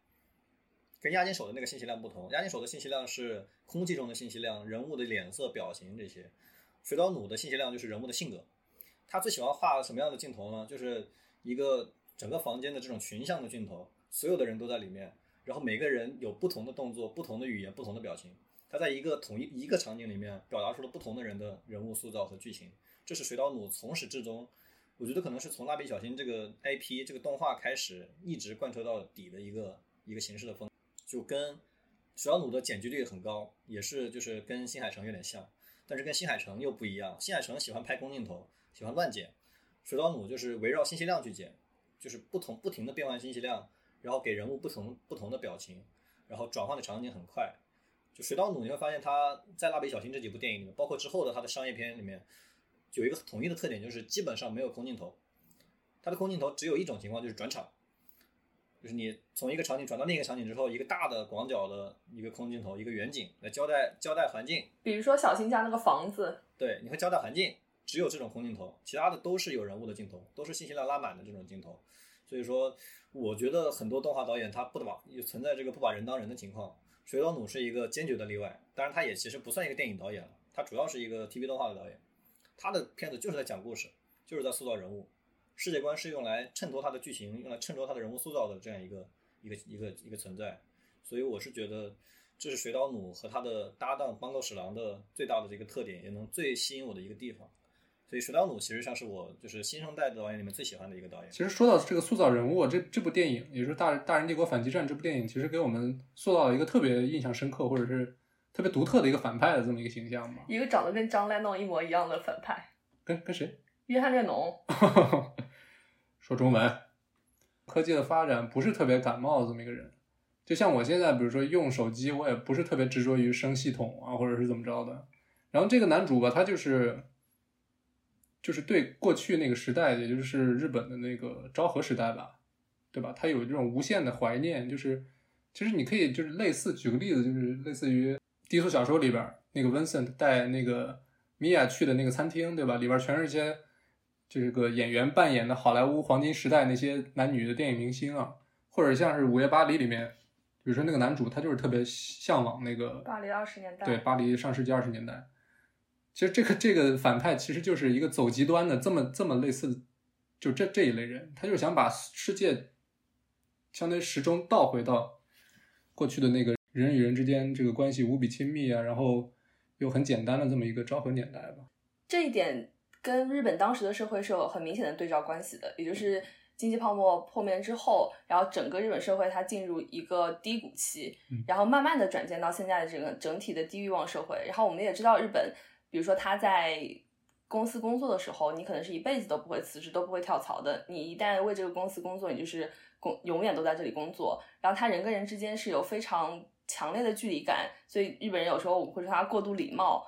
跟押金手的那个信息量不同，押金手的信息量是空气中的信息量，人物的脸色表情这些，水道努的信息量就是人物的性格，他最喜欢画什么样的镜头呢？就是一个整个房间的这种群像的镜头，所有的人都在里面，然后每个人有不同的动作、不同的语言、不同的表情。他在一个统一一个场景里面表达出了不同的人的人物塑造和剧情，这是水岛努从始至终，我觉得可能是从蜡笔小新这个 IP 这个动画开始一直贯彻到底的一个一个形式的风，就跟水岛努的剪辑率很高，也是就是跟新海诚有点像，但是跟新海诚又不一样，新海诚喜欢拍空镜头，喜欢乱剪，水岛努就是围绕信息量去剪，就是不同不停的变换信息量，然后给人物不同不同的表情，然后转换的场景很快。就水岛努，你会发现他在蜡笔小新这几部电影里面，包括之后的他的商业片里面，有一个统一的特点，就是基本上没有空镜头。他的空镜头只有一种情况，就是转场，就是你从一个场景转到另一个场景之后，一个大的广角的一个空镜头，一个远景来交代交代环境。比如说小新家那个房子，对，你会交代环境，只有这种空镜头，其他的都是有人物的镜头，都是信息量拉满的这种镜头。所以说，我觉得很多动画导演他不把也存在这个不把人当人的情况。水岛努是一个坚决的例外，当然他也其实不算一个电影导演了，他主要是一个 TV 动画的导演。他的片子就是在讲故事，就是在塑造人物，世界观是用来衬托他的剧情，用来衬托他的人物塑造的这样一个一个一个一个存在。所以我是觉得，这是水岛努和他的搭档邦高史郎的最大的这个特点，也能最吸引我的一个地方。所以水岛努其实上是我就是新生代的导演里面最喜欢的一个导演。其实说到这个塑造人物，这这部电影，也就是《大大人帝国反击战》这部电影，其实给我们塑造了一个特别印象深刻，或者是特别独特的一个反派的这么一个形象嘛。一个长得跟张莱诺一模一样的反派，跟跟谁？约翰列侬。*laughs* 说中文。科技的发展不是特别感冒的这么一个人，就像我现在，比如说用手机，我也不是特别执着于生系统啊，或者是怎么着的。然后这个男主吧，他就是。就是对过去那个时代，也就是日本的那个昭和时代吧，对吧？他有这种无限的怀念。就是其实你可以就是类似举个例子，就是类似于低俗小说里边儿那个 Vincent 带那个米娅去的那个餐厅，对吧？里边儿全是一些这个演员扮演的好莱坞黄金时代那些男女的电影明星啊，或者像是《午夜巴黎》里面，比如说那个男主，他就是特别向往那个巴黎二十年代，对，巴黎上世纪二十年代。其实这个这个反派其实就是一个走极端的这么这么类似，就这这一类人，他就是想把世界相当于时钟倒回到过去的那个人与人之间这个关系无比亲密啊，然后又很简单的这么一个昭和年代吧。这一点跟日本当时的社会是有很明显的对照关系的，也就是经济泡沫破灭之后，然后整个日本社会它进入一个低谷期嗯，然后慢慢的转变到现在的这个整体的低欲望社会。然后我们也知道日本，比如说他在公司工作的时候，你可能是一辈子都不会辞职，都不会跳槽的。你一旦为这个公司工作，你就是工永远都在这里工作。然后他人跟人之间是有非常强烈的距离感，所以日本人有时候我们会说他过度礼貌，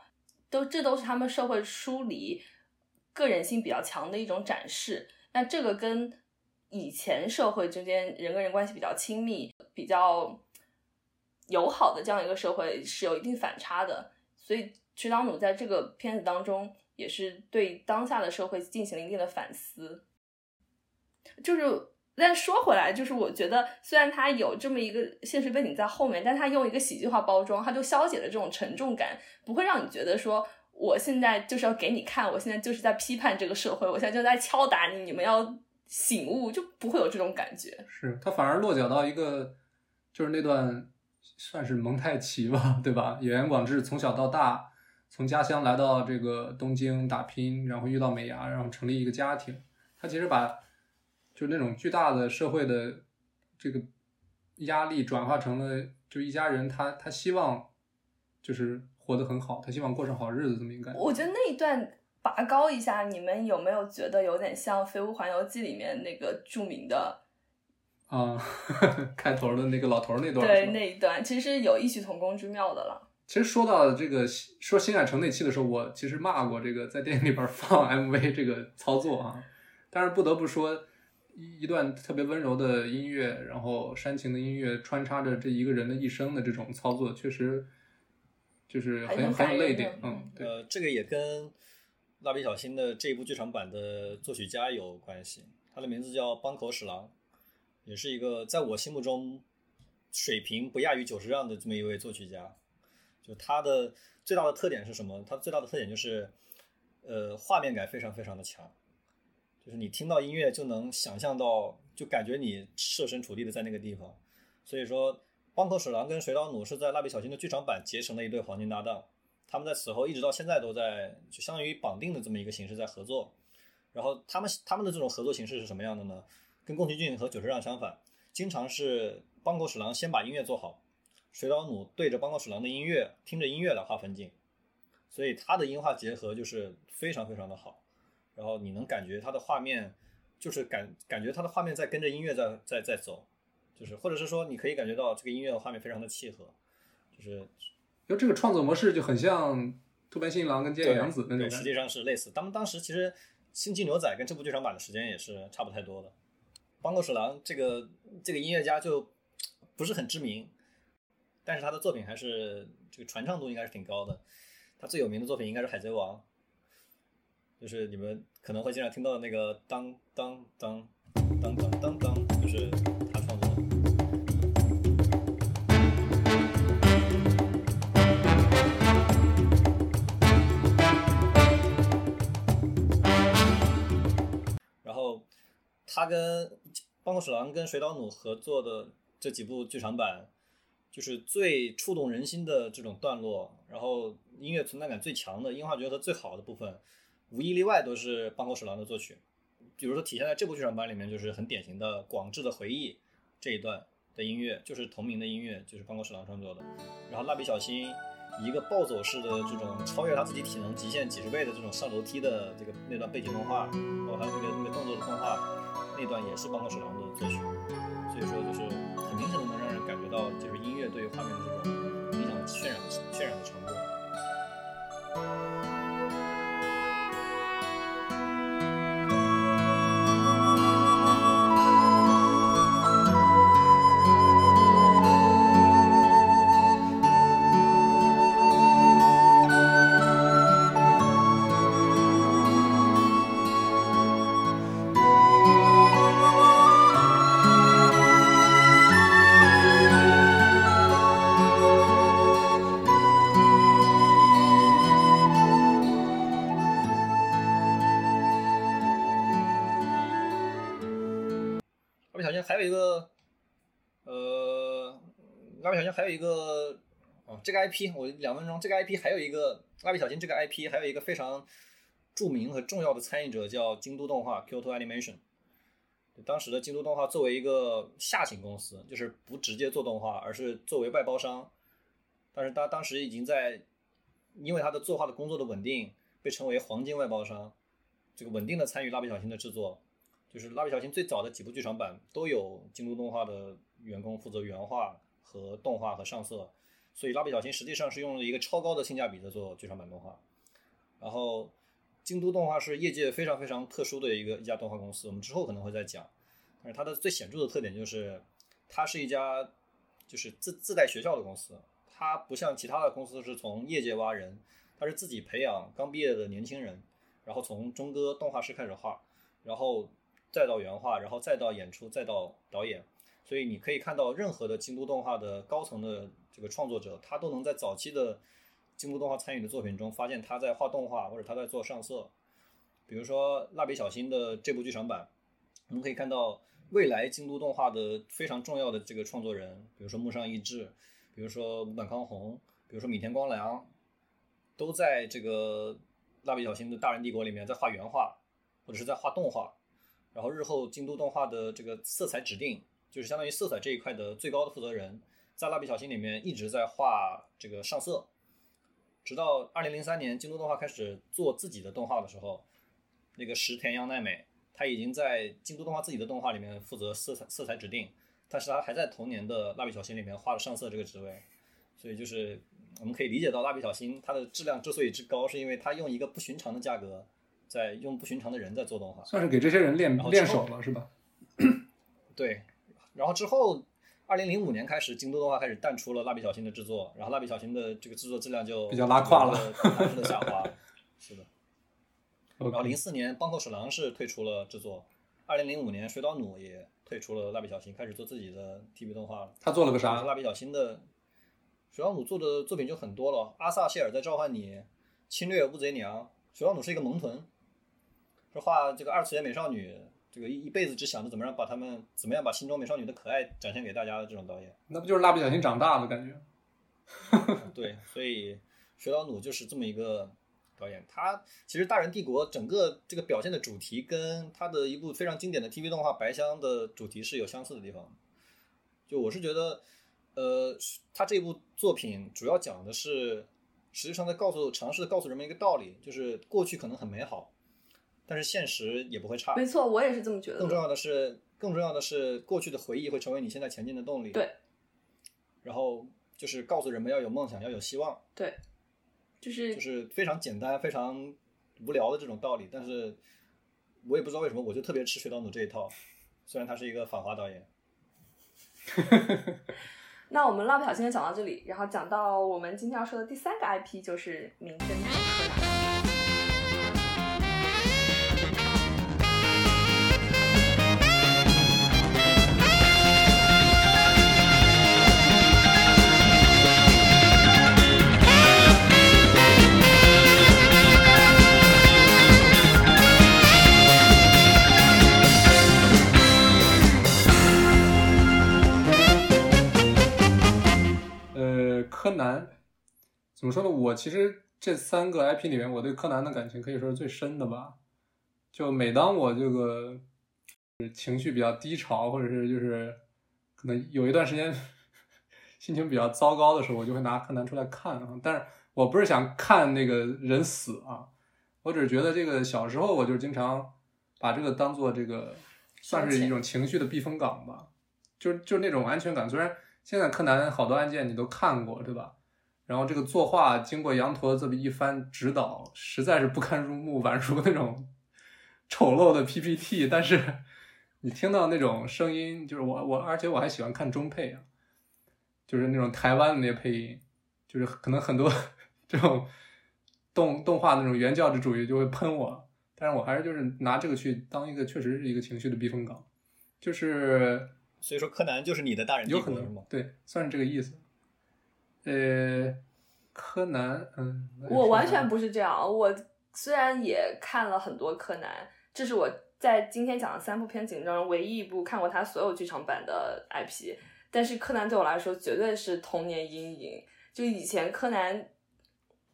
都这都是他们社会疏离、个人性比较强的一种展示。那这个跟以前社会之间人跟人关系比较亲密、比较友好的这样一个社会是有一定反差的。所以池岛努在这个片子当中也是对当下的社会进行了一定的反思。就是，但说回来，就是我觉得虽然他有这么一个现实背景在后面，但他用一个喜剧化包装，他就消解了这种沉重感，不会让你觉得说我现在就是要给你看，我现在就是在批判这个社会，我现在就在敲打你，你们要醒悟，就不会有这种感觉。是他反而落脚到一个，就是那段算是蒙太奇吧，对吧？演员广志从小到大，从家乡来到这个东京打拼，然后遇到美伢，然后成立一个家庭。他其实把就是那种巨大的社会的这个压力转化成了，就一家人他他希望就是活得很好，他希望过上好日子这么一个感觉。我觉得那一段拔高一下，你们有没有觉得有点像《飞屋环游记》里面那个著名的啊，*laughs* 开头的那个老头那段，对那一段，其实有异曲同工之妙的了。其实说到这个说新海诚那期的时候，我其实骂过这个在电影里边放 *laughs* MV 这个操作啊，但是不得不说，一一段特别温柔的音乐，然后煽情的音乐穿插着这一个人的一生的这种操作，确实就是很有很有泪点，嗯，对，呃，这个也跟蜡笔小新的这一部剧场版的作曲家有关系，他的名字叫邦口史郎，也是一个在我心目中水平不亚于久石让的这么一位作曲家。就他的最大的特点是什么？他最大的特点就是，呃，画面感非常非常的强，就是你听到音乐就能想象到，就感觉你设身处地的在那个地方。所以说，邦口史郎跟水岛努是在蜡笔小新的剧场版结成了一对黄金搭档。他们在此后一直到现在都在就相当于绑定的这么一个形式在合作。然后他们他们的这种合作形式是什么样的呢？跟宫崎骏和久石让相反，经常是邦口史郎先把音乐做好，水岛努对着邦口史郎的音乐听着音乐来画分镜，所以他的音画结合就是非常非常的好。然后你能感觉他的画面就是感感觉他的画面在跟着音乐在在在走，就是或者是说你可以感觉到这个音乐和画面非常的契合，就是就这个创作模式就很像渡边信一郎跟菅野洋子那种对，实际上是类似。他们当时其实《星际牛仔》跟这部剧场版的时间也是差不太多的。邦口史郎这个这个音乐家就不是很知名，但是他的作品还是这个传唱度应该是挺高的。他最有名的作品应该是《海贼王》，就是你们可能会经常听到的那个当当当当当当当，就是他创作的。然后他跟邦口史郎跟水岛努合作的这几部剧场版，就是最触动人心的这种段落，然后音乐存在感最强的、音画结合最好的部分，无一例外都是邦口史郎的作曲。比如说体现在这部剧场版里面，就是很典型的广志的回忆这一段的音乐，就是同名的音乐，就是邦口史郎创作的。然后蜡笔小新一个暴走式的这种超越他自己体能极限几十倍的这种上楼梯的这个那段背景动画，包括还有那个那个动作的动画，那段也是邦口史郎的作曲。所以说就是很明显的能让人感觉到，好像还有一个，哦，这个 IP 我两分钟，这个 IP 还有一个蜡笔小新这个 IP 还有一个非常著名和重要的参与者叫京都动画 Kyoto Animation。当时的京都动画作为一个下行公司，就是不直接做动画，而是作为外包商。但是他当时已经在，因为他的作画的工作的稳定，被称为黄金外包商。这个稳定的参与蜡笔小新的制作，就是蜡笔小新最早的几部剧场版都有京都动画的员工负责原画和动画和上色，所以蜡笔小新实际上是用了一个超高的性价比在做剧场版动画。然后京都动画是业界非常非常特殊的一个一家动画公司，我们之后可能会再讲。但是它的最显著的特点就是，它是一家就是自自带学校的公司，它不像其他的公司是从业界挖人，它是自己培养刚毕业的年轻人，然后从中歌动画师开始画，然后再到原画，然后再到演出，再到导演。所以你可以看到，任何的京都动画的高层的这个创作者，他都能在早期的京都动画参与的作品中，发现他在画动画或者他在做上色。比如说《蜡笔小新》的这部剧场版，我们可以看到未来京都动画的非常重要的这个创作人，比如说木上义志，比如说武本康弘，比如说米田光良，都在这个蜡笔小新的大人帝国里面在画原画，或者是在画动画。然后日后京都动画的这个色彩指定，就是相当于色彩这一块的最高的负责人，在蜡笔小新里面一直在画这个上色，直到二零零三年京都动画开始做自己的动画的时候，那个石田洋奈美，她已经在京都动画自己的动画里面负责色彩色彩指定，但是她还在同年的蜡笔小新里面画了上色这个职位，所以就是我们可以理解到蜡笔小新它的质量之所以之高，是因为它用一个不寻常的价格，在用不寻常的人在做动画。算是给这些人练练手了，是吧？对，然后之后，二零零五年开始，京都动画开始淡出了蜡笔小新的制作，然后蜡笔小新的这个制作质量就比较拉胯了大幅的下滑。是的，然后零四年邦口史郎是退出了制作，二零零五年水岛努也退出了蜡笔小新，开始做自己的 TV 动画了。他做了个啥？蜡笔小新的水岛努做的作品就很多了，《阿萨谢尔在召唤你》《侵略乌贼娘》，水岛努是一个萌豚，是画这个二次元美少女，这个一一辈子只想着怎么样把他们怎么样把心中美少女的可爱展现给大家的这种导演。那不就是蜡笔小新长大的感觉？对，所以水岛努就是这么一个导演。他其实《大人帝国》整个这个表现的主题跟他的一部非常经典的 TV 动画《白箱》的主题是有相似的地方。就我是觉得，呃，他这部作品主要讲的是，实际上在告诉尝试地告诉人们一个道理，就是过去可能很美好，但是现实也不会差。没错，我也是这么觉得。更重要的是，更重要的是，过去的回忆会成为你现在前进的动力。对。然后就是告诉人们要有梦想，要有希望。对，就是就是非常简单、非常无聊的这种道理，但是我也不知道为什么，我就特别吃水岛努这一套。虽然他是一个反华导演，*laughs* 那我们蜡笔小新就讲到这里，然后讲到我们今天要说的第三个 IP 就是名侦探柯南怎么说呢？我其实这三个 IP 里面，我对柯南的感情可以说是最深的吧。就每当我这个情绪比较低潮，或者是就是可能有一段时间 *laughs* 心情比较糟糕的时候，我就会拿柯南出来看啊。但是我不是想看那个人死啊，我只是觉得这个小时候我就经常把这个当做这个算是一种情绪的避风港吧，就就那种安全感。虽然现在柯南好多案件你都看过，对吧？然后这个作画经过羊驼这么一番指导，实在是不堪入目，宛如那种 *laughs* 丑陋的 PPT。但是你听到那种声音，就是我我，而且我还喜欢看中配啊，就是那种台湾的那些配音，就是可能很多 *laughs* 这种动动画那种原教旨主义就会喷我，但是我还是就是拿这个去当一个确实是一个情绪的避风港，就是所以说柯南就是你的大人帝有可国是吗？能对，算是这个意思。呃，柯南，嗯，我完全不是这样。我虽然也看了很多柯南，这是我在今天讲的三部片子中，唯一一部看过他所有剧场版的 IP。但是柯南对我来说绝对是童年阴影。就以前柯南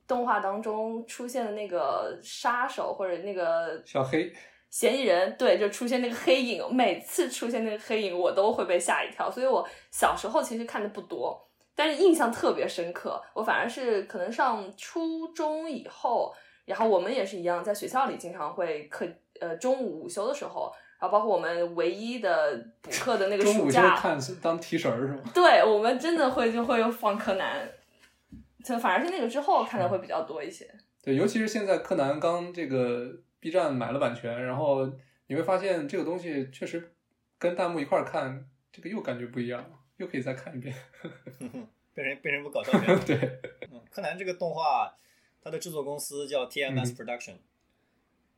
动画当中出现的那个杀手或者那个小黑，嫌疑人，对，就出现那个黑影，每次出现那个黑影，我都会被吓一跳。所以我小时候其实看的不多，但是印象特别深刻。我反而是可能上初中以后，然后我们也是一样，在学校里经常会课，呃，中午午休的时候，然后包括我们唯一的补课的那个 *laughs* 中午就暑假，看是当提神儿是吗？*laughs* 对我们真的会就会放柯南，就反而是那个之后看的会比较多一些。对，尤其是现在柯南刚这个 B 站买了版权，然后你会发现这个东西确实跟弹幕一块儿看，这个又感觉不一样了，又可以再看一遍。变成变成一部搞笑片。*laughs* 对，嗯，柯南这个动画，它的制作公司叫 TMS 嗯 Production，、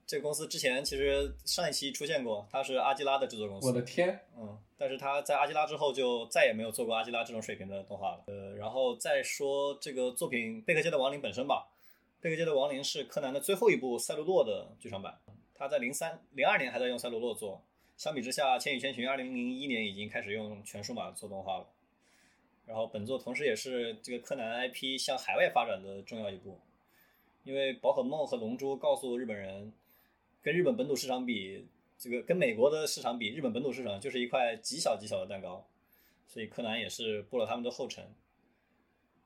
这个公司之前其实上一期出现过，它是阿基拉的制作公司。我的天，嗯，但是他在阿基拉之后就再也没有做过阿基拉这种水平的动画了。呃，然后再说这个作品《贝克街的亡灵》本身吧，《贝克街的亡灵》是柯南的最后一部赛璐珞的剧场版，他在零三零二年还在用赛璐珞做，相比之下，《千与千寻》二零零一年已经开始用全数码做动画了。然后本作同时也是这个柯南 IP 向海外发展的重要一步，因为宝可梦和龙珠告诉日本人，跟日本本土市场比，这个跟美国的市场比，日本本土市场就是一块极小极小的蛋糕，所以柯南也是步了他们的后尘。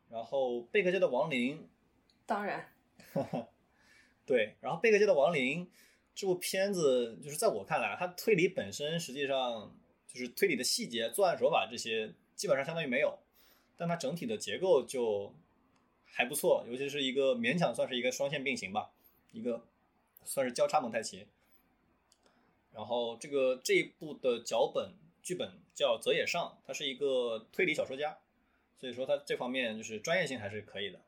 然后贝克街的亡灵，当然，*laughs* 对，然后贝克街的亡灵这部片子，就是在我看来，它推理本身实际上就是推理的细节、作案手法这些，基本上相当于没有，但它整体的结构就还不错，尤其是一个勉强算是一个双线并行吧，一个算是交叉蒙太奇。然后这个这一部的脚本剧本叫泽野上，他是一个推理小说家，所以说他这方面就是专业性还是可以的。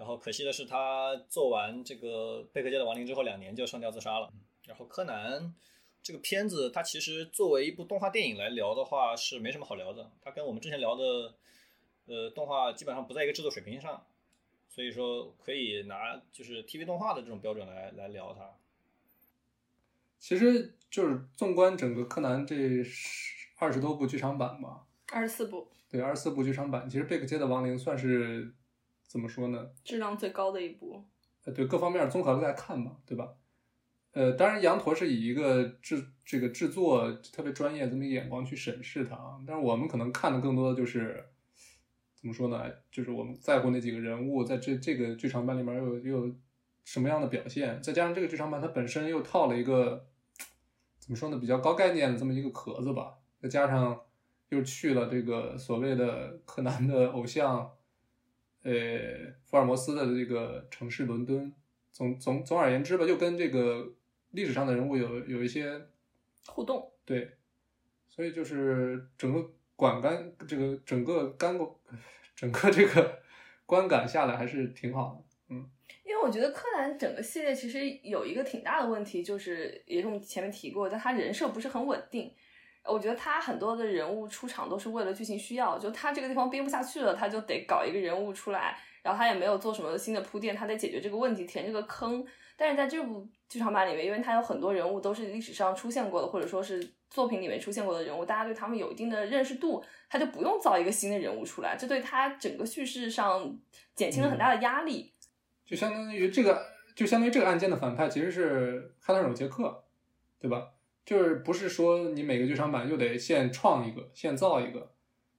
然后可惜的是，他做完这个《贝克街的亡灵》之后，两年就上吊自杀了。然后柯南这个片子，它其实作为一部动画电影来聊的话，是没什么好聊的。它跟我们之前聊的呃动画基本上不在一个制作水平上，所以说可以拿就是 TV 动画的这种标准来来聊它。其实就是纵观整个柯南这十二十多部剧场版吧，二十四部对，二十四部剧场版，其实《贝克街的亡灵》算是怎么说呢？质量最高的一部。呃，对各方面综合来看吧，对吧？呃，当然，羊驼是以一个制这个制作特别专业这么一个眼光去审视它啊，但是我们可能看的更多的就是怎么说呢？就是我们在乎那几个人物在这这个剧场版里面又有又有什么样的表现，再加上这个剧场版它本身又套了一个怎么说呢？比较高概念的这么一个壳子吧，再加上又去了这个所谓的柯南的偶像。呃，福尔摩斯的这个城市伦敦，总总总而言之吧，就跟这个历史上的人物有有一些互动，对，所以就是整个管干，这个整个干过，*laughs* 整个这个观感下来还是挺好的。嗯因为我觉得柯南整个系列其实有一个挺大的问题，就是也是我们前面提过，但他人设不是很稳定。我觉得他很多的人物出场都是为了剧情需要，就他这个地方编不下去了，他就得搞一个人物出来，然后他也没有做什么新的铺垫，他得解决这个问题，填这个坑。但是在这部剧场版里面，因为他有很多人物都是历史上出现过的，或者说是作品里面出现过的人物，大家对他们有一定的认识度，他就不用造一个新的人物出来，这对他整个叙事上减轻了很大的压力。就相当于这个，就相当于这个案件的反派其实是哈特尔杰克，对吧？就是不是说你每个剧场版就得现创一个、现造一个，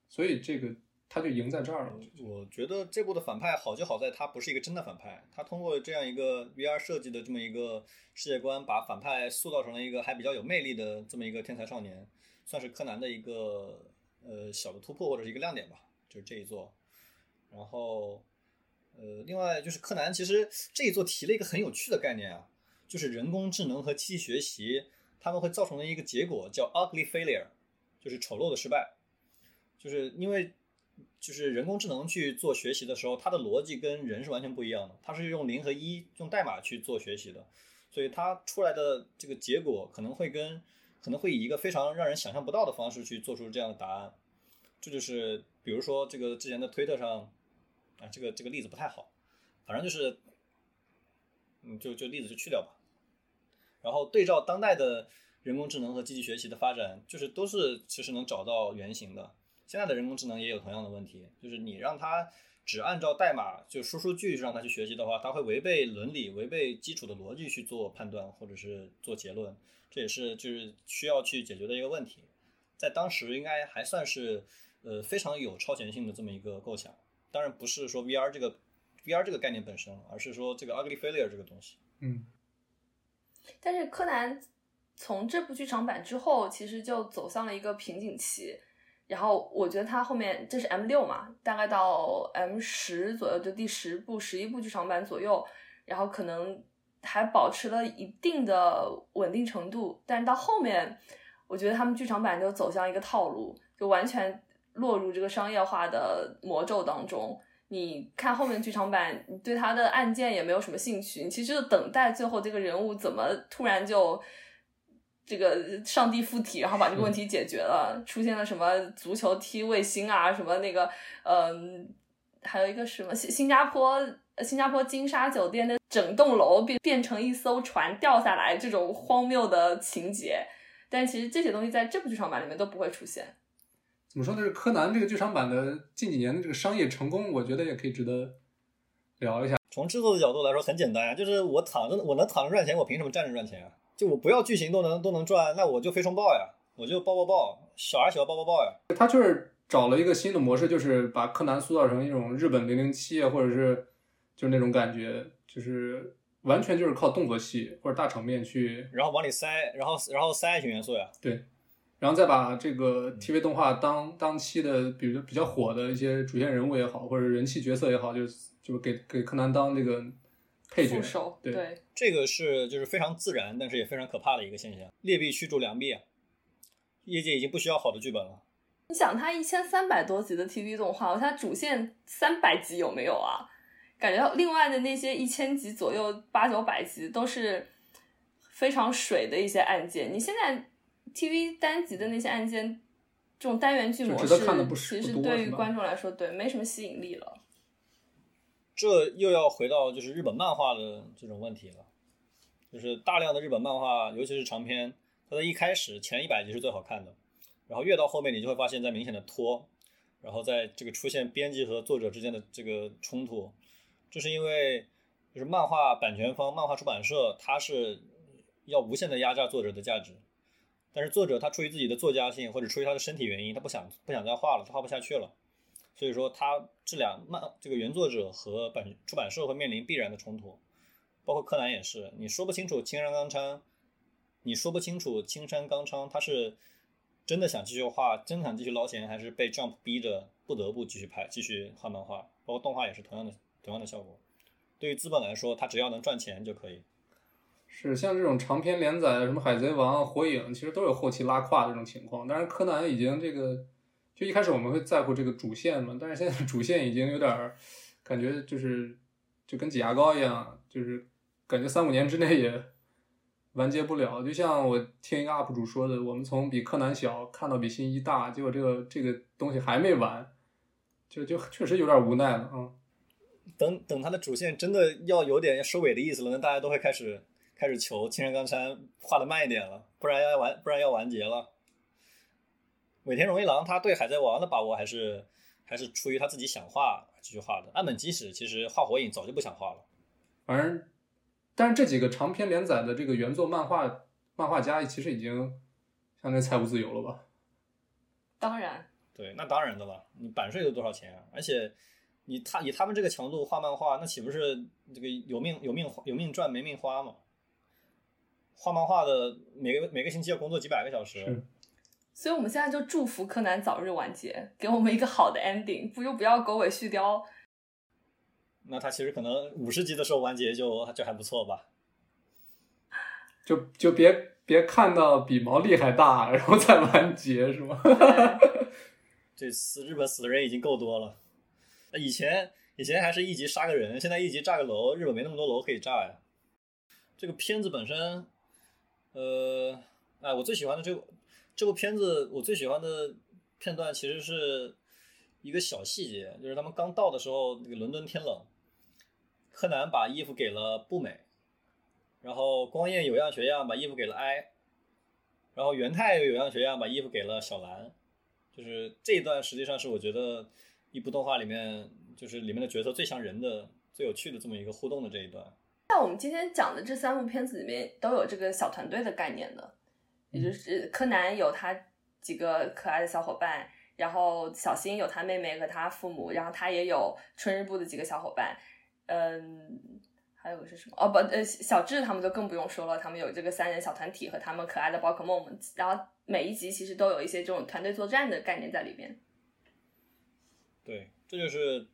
所以这个他就赢在这儿了。我觉得这部的反派好就好在它不是一个真的反派，它通过这样一个 VR 设计的这么一个世界观，把反派塑造成了一个还比较有魅力的这么一个天才少年，算是柯南的一个呃小的突破或者是一个亮点吧，就是这一座。然后呃，另外就是柯南其实这一座提了一个很有趣的概念啊，就是人工智能和机器学习，他们会造成的一个结果叫 ugly failure，就是丑陋的失败，就是因为。就是人工智能去做学习的时候，它的逻辑跟人是完全不一样的。它是用零和一用代码去做学习的，所以它出来的这个结果可能会跟可能会以一个非常让人想象不到的方式去做出这样的答案。这就是比如说这个之前的推特上啊，这个这个例子不太好，反正就是嗯，就就例子就去掉吧。然后对照当代的人工智能和机器学习的发展，就是都是其实能找到原型的。现在的人工智能也有同样的问题，就是你让它只按照代码就输数据让它去学习的话，它会违背伦理、违背基础的逻辑去做判断或者是做结论，这也是就是需要去解决的一个问题。在当时应该还算是呃非常有超前性的这么一个构想。当然不是说 VR 这个 VR 这个概念本身，而是说这个 ugly failure 这个东西。嗯，但是柯南从这部剧场版之后，其实就走向了一个瓶颈期。然后我觉得它后面这是 M 六嘛，大概到 M 十左右，就第十部、十一部剧场版左右，然后可能还保持了一定的稳定程度。但是到后面，我觉得他们剧场版就走向一个套路，就完全落入这个商业化的魔咒当中。你看后面剧场版，你对他的案件也没有什么兴趣，你其实就等待最后这个人物怎么突然就这个上帝附体，然后把这个问题解决了。出现了什么足球踢卫星啊，什么那个嗯、还有一个什么新新加坡新加坡金沙酒店的整栋楼变变成一艘船掉下来这种荒谬的情节，但其实这些东西在这部剧场版里面都不会出现。怎么说呢？是柯南这个剧场版的近几年的这个商业成功，我觉得也可以值得聊一下。从制作的角度来说，很简单呀，就是我躺着，我能躺着赚钱，我凭什么站着赚钱啊？就我不要剧情都能都能赚，那我就飞冲爆呀，我就爆爆爆，小孩喜欢爆爆爆呀。他就是找了一个新的模式，就是把柯南塑造成一种日本零零七啊，或者是就是那种感觉，就是完全就是靠动作戏或者大场面去然后往里塞，然后然后塞爱情元素呀。对，然后再把这个 TV 动画当当期的，比如比较火的一些主线人物也好，或者人气角色也好，就是就是给给柯南当这个配角副。手对对这个是就是非常自然，但是也非常可怕的一个现象。劣币驱逐良币啊！业界已经不需要好的剧本了。你想，它一千三百多集的 TV 动画，它主线三百集有没有啊？感觉另外的那些一千集左右、八九百集都是非常水的一些案件。你现在 TV 单集的那些案件，这种单元剧模式看的不，是其实对于观众来说，对没什么吸引力了。这又要回到就是日本漫画的这种问题了，就是大量的日本漫画，尤其是长篇，它在一开始前一百集是最好看的，然后越到后面你就会发现在明显的拖，然后在这个出现编辑和作者之间的这个冲突，这是因为就是漫画版权方、漫画出版社它是要无限的压榨作者的价值，但是作者他出于自己的作家性或者出于他的身体原因，他不想不想再画了，他画不下去了。所以说，他这两漫这个原作者和版出版社会面临必然的冲突，包括柯南也是，你说不清楚青山刚昌，你说不清楚青山刚昌他是真的想继续画，真想继续捞钱，还是被 Jump 逼着不得不继续拍、继续画漫画，包括动画也是同样的同样的效果。对于资本来说，他只要能赚钱就可以。是像这种长篇连载，什么海贼王、火影，其实都有后期拉胯这种情况。当然，柯南已经这个，就一开始我们会在乎这个主线嘛，但是现在 *laughs* 主线已经有点感觉就是就跟挤牙膏一样，就是感觉三五年之内也完结不了。就像我听一个 UP 主说的，我们从比柯南小看到比新一大，结果这个这个东西还没完，就就确实有点无奈了啊。等等，他的主线真的要有点收尾的意思了，那大家都会开始开始求青山刚昌画的慢一点了，不然要完不然要完结了。尾田荣一郎他对海贼王的把握还是还是出于他自己想画继续画的。岸本基史其实画火影早就不想画了，反正，但是这几个长篇连载的这个原作漫画漫画家，其实已经相当于财务自由了吧？当然，对，那当然的了，你版税都多少钱啊？而且你他以他们这个强度画漫画，那岂不是这个有命有命有命赚没命花吗？画漫画的每个每个星期要工作几百个小时，所以我们现在就祝福柯南早日完结，给我们一个好的 ending，不就不要狗尾续貂。那他其实可能五十集的时候完结就就还不错吧。就就别别看到比毛利还大，然后再完结是吗？*laughs* 这次日本死的人已经够多了。那以前以前还是一集杀个人，现在一集炸个楼，日本没那么多楼可以炸呀。这个片子本身，呃，哎，我最喜欢的这部这部片子，我最喜欢的片段其实是一个小细节，就是他们刚到的时候，那个伦敦天冷，柯南把衣服给了步美，然后光彦有样学样把衣服给了哀，然后元太有样学样把衣服给了小兰，就是这一段实际上是我觉得一部动画里面就是里面的角色最像人的、最有趣的这么一个互动的这一段。像我们今天讲的这三部片子里面都有这个小团队的概念的，也就是柯南有他几个可爱的小伙伴，然后小新有他妹妹和他父母，然后他也有春日部的几个小伙伴，嗯，还有个是什么？哦不，呃，小智他们就更不用说了，他们有这个三人小团体和他们可爱的宝可梦们，然后每一集其实都有一些这种团队作战的概念在里面。对，这就是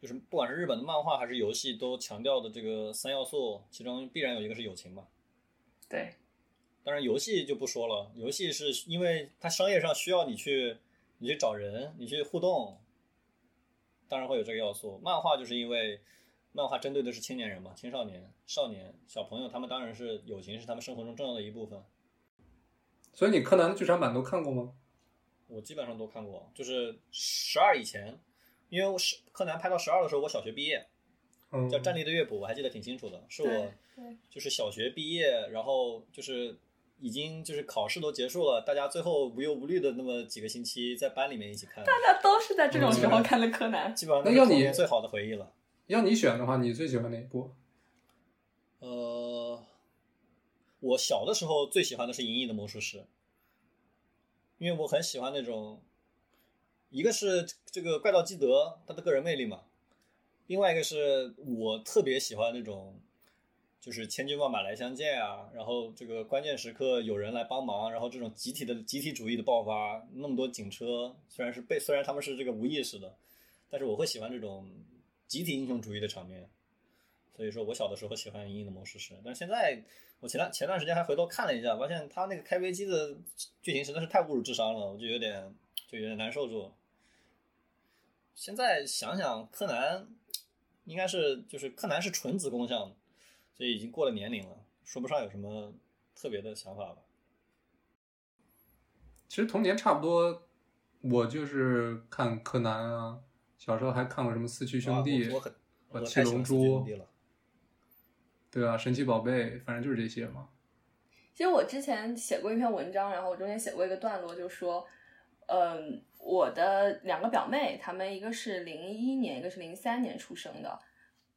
就是不管是日本的漫画还是游戏，都强调的这个三要素，其中必然有一个是友情嘛。对，当然游戏就不说了，游戏是因为它商业上需要你去你去找人，你去互动，当然会有这个要素。漫画就是因为漫画针对的是青年人嘛，青少年、少年、小朋友，他们当然是友情是他们生活中重要的一部分。所以你柯南的剧场版都看过吗？我基本上都看过，就是十二以前，因为我是柯南拍到十二的时候，我小学毕业，嗯，叫《站立的乐谱》，我还记得挺清楚的，是我对就是小学毕业，然后就是已经就是考试都结束了，大家最后无忧无虑的那么几个星期，在班里面一起看，大家都是在这种时候看的柯南。基本上那要你是最好的回忆了。要你选的话，你最喜欢哪一部？呃，我小的时候最喜欢的是《银翼的魔术师》，因为我很喜欢那种，一个是这个怪盗基德他的个人魅力嘛，另外一个是我特别喜欢那种，就是千军万马来相见啊，然后这个关键时刻有人来帮忙，然后这种集体的集体主义的爆发，那么多警车虽然是被虽然他们是这个无意识的，但是我会喜欢这种集体英雄主义的场面。所以说我小的时候喜欢《银翼的魔术师》，但是现在我前段前段时间还回头看了一下，发现他那个开飞机的剧情实在是太侮辱智商了，我就有点就有点难受住。现在想想，柯南应该是就是柯南是纯子宫向，所以已经过了年龄了，说不上有什么特别的想法吧。其实童年差不多，我就是看柯南啊，小时候还看过什么四驱兄弟啊我七太喜欢四驱龙珠兄弟了。对啊，神奇宝贝，反正就是这些嘛。其实我之前写过一篇文章，然后我中间写过一个段落，就说，嗯，我的两个表妹，她们一个是零一年，一个是零三年出生的，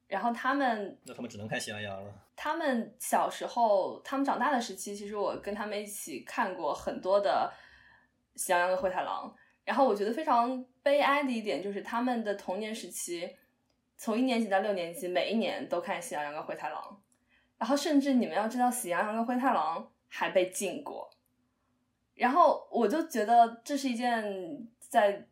然后她们那他们只能看喜羊羊了。他们小时候，他们长大的时期，其实我跟他们一起看过很多的《喜羊羊跟灰太狼》，然后我觉得非常悲哀的一点就是他们的童年时期，从一年级到六年级，每一年都看《喜羊羊跟灰太狼》，然后甚至你们要知道，《喜羊羊跟灰太狼》还被禁过，然后我就觉得这是一件在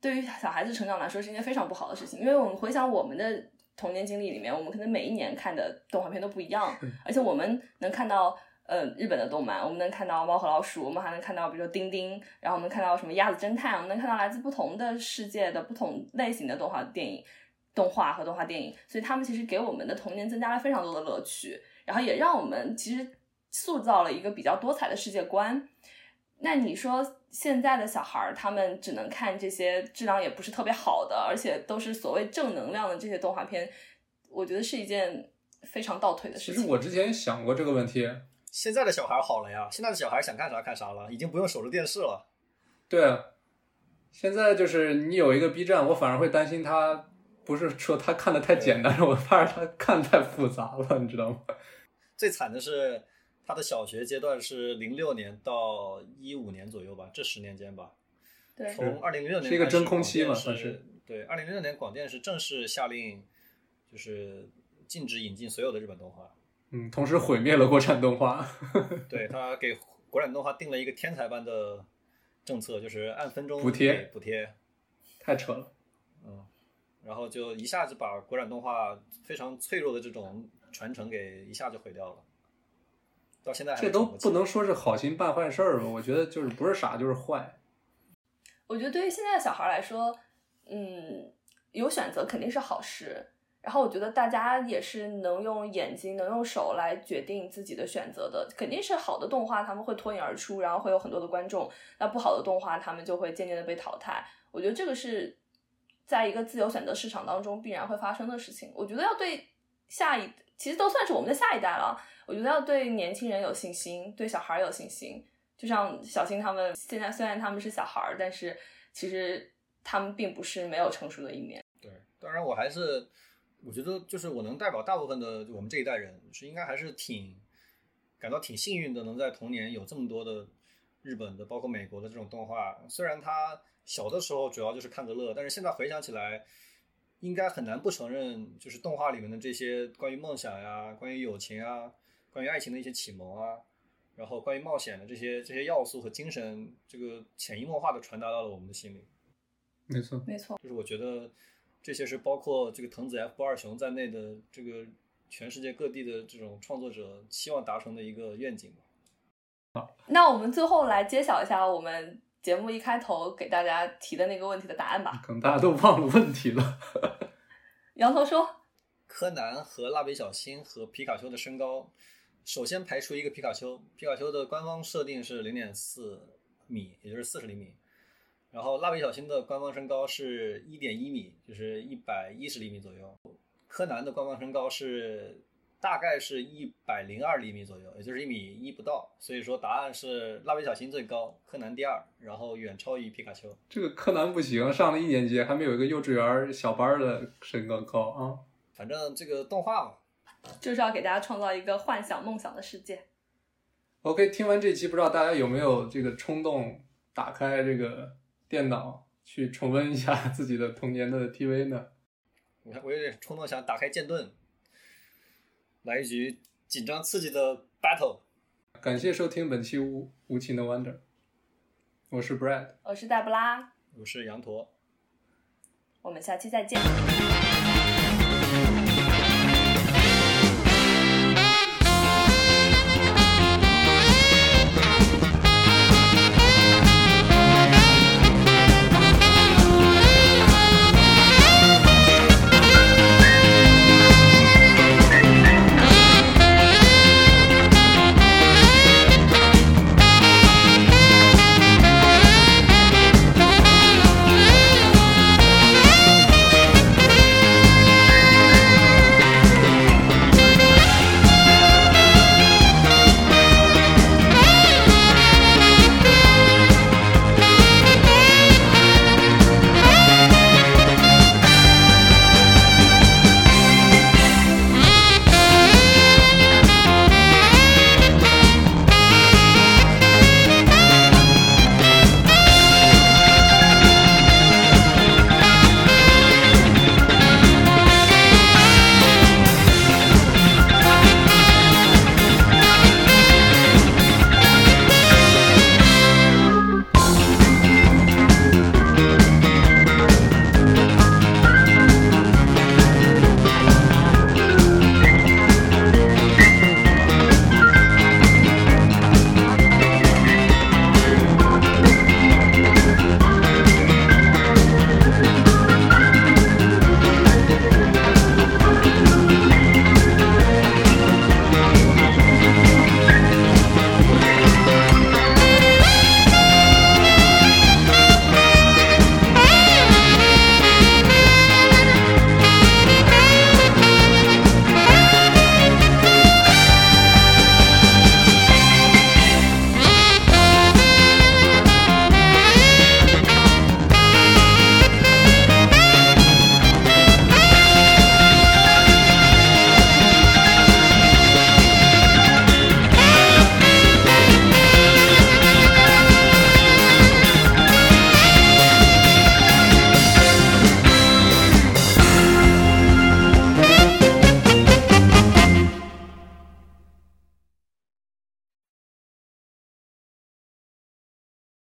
对于小孩子成长来说是一件非常不好的事情，因为我们回想我们的童年经历里面，我们可能每一年看的动画片都不一样，而且我们能看到。呃，日本的动漫，我们能看到猫和老鼠，我们还能看到，比如说丁丁，然后我们看到什么鸭子侦探，我们能看到来自不同的世界的不同类型的动画电影、动画和动画电影，所以他们其实给我们的童年增加了非常多的乐趣，然后也让我们其实塑造了一个比较多彩的世界观。那你说现在的小孩儿，他们只能看这些质量也不是特别好的，而且都是所谓正能量的这些动画片，我觉得是一件非常倒退的事情。其实我之前想过这个问题，现在的小孩好了呀，现在的小孩想看啥看啥了，已经不用守着电视了。对啊，现在就是你有一个 B 站，我反而会担心他不是说他看的太简单，我怕是他看太复杂了，你知道吗？最惨的是他的小学阶段是零六年到一五年左右吧，这十年间吧。对，从二零零六年是一个真空期嘛算是对，二零零六年广电是正式下令，就是禁止引进所有的日本动画。嗯，同时毁灭了国产动画。*laughs* 对他给国产动画定了一个天才般的政策，就是按分钟补贴补贴，太扯了。嗯，然后就一下子把国产动画非常脆弱的这种传承给一下就毁掉了。到现在这都不能说是好心办坏事儿吧？我觉得就是不是傻就是坏。我觉得对于现在的小孩来说，嗯，有选择肯定是好事。然后我觉得大家也是能用眼睛、能用手来决定自己的选择的。肯定是好的动画，他们会脱颖而出，然后会有很多的观众；那不好的动画，他们就会渐渐的被淘汰。我觉得这个是在一个自由选择市场当中必然会发生的事情。我觉得要对下一其实都算是我们的下一代了。我觉得要对年轻人有信心，对小孩儿有信心。就像小新他们现在虽然他们是小孩儿，但是其实他们并不是没有成熟的一面。对，当然我还是我觉得就是我能代表大部分的我们这一代人，是应该还是挺感到挺幸运的，能在童年有这么多的日本的，包括美国的这种动画。虽然他小的时候主要就是看个乐，但是现在回想起来，应该很难不承认，就是动画里面的这些关于梦想呀、关于友情啊、关于爱情的一些启蒙啊，然后关于冒险的这些这些要素和精神，这个潜移默化的传达到了我们的心里。没错，没错，就是我觉得这些是包括这个藤子 F 不二雄在内的这个全世界各地的这种创作者希望达成的一个愿景吧。那我们最后来揭晓一下我们节目一开头给大家提的那个问题的答案吧。可能大家都忘了问题了。羊头说，柯南和蜡笔小新和皮卡丘的身高，首先排除一个皮卡丘，皮卡丘的官方设定是零点四米，也就是四十厘米。然后蜡笔小新的官方身高是一点一米，就是一百一十厘米左右。柯南的官方身高是大概是一百零二厘米左右，也就是一米一不到。所以说答案是蜡笔小新最高，柯南第二，然后远超于皮卡丘。这个柯南不行，上了一年级还没有一个幼稚园小班的身高高啊。反正这个动画嘛，就是要给大家创造一个幻想梦想的世界。OK，听完这期，不知道大家有没有这个冲动打开这个电脑去重温一下自己的童年的 TV 呢？我看我有点冲动想打开剑盾，来一局紧张刺激的 battle。感谢收听本期无无情的 Wonder，我是 Brad。我是黛布拉，我是羊驼。我们下期再见。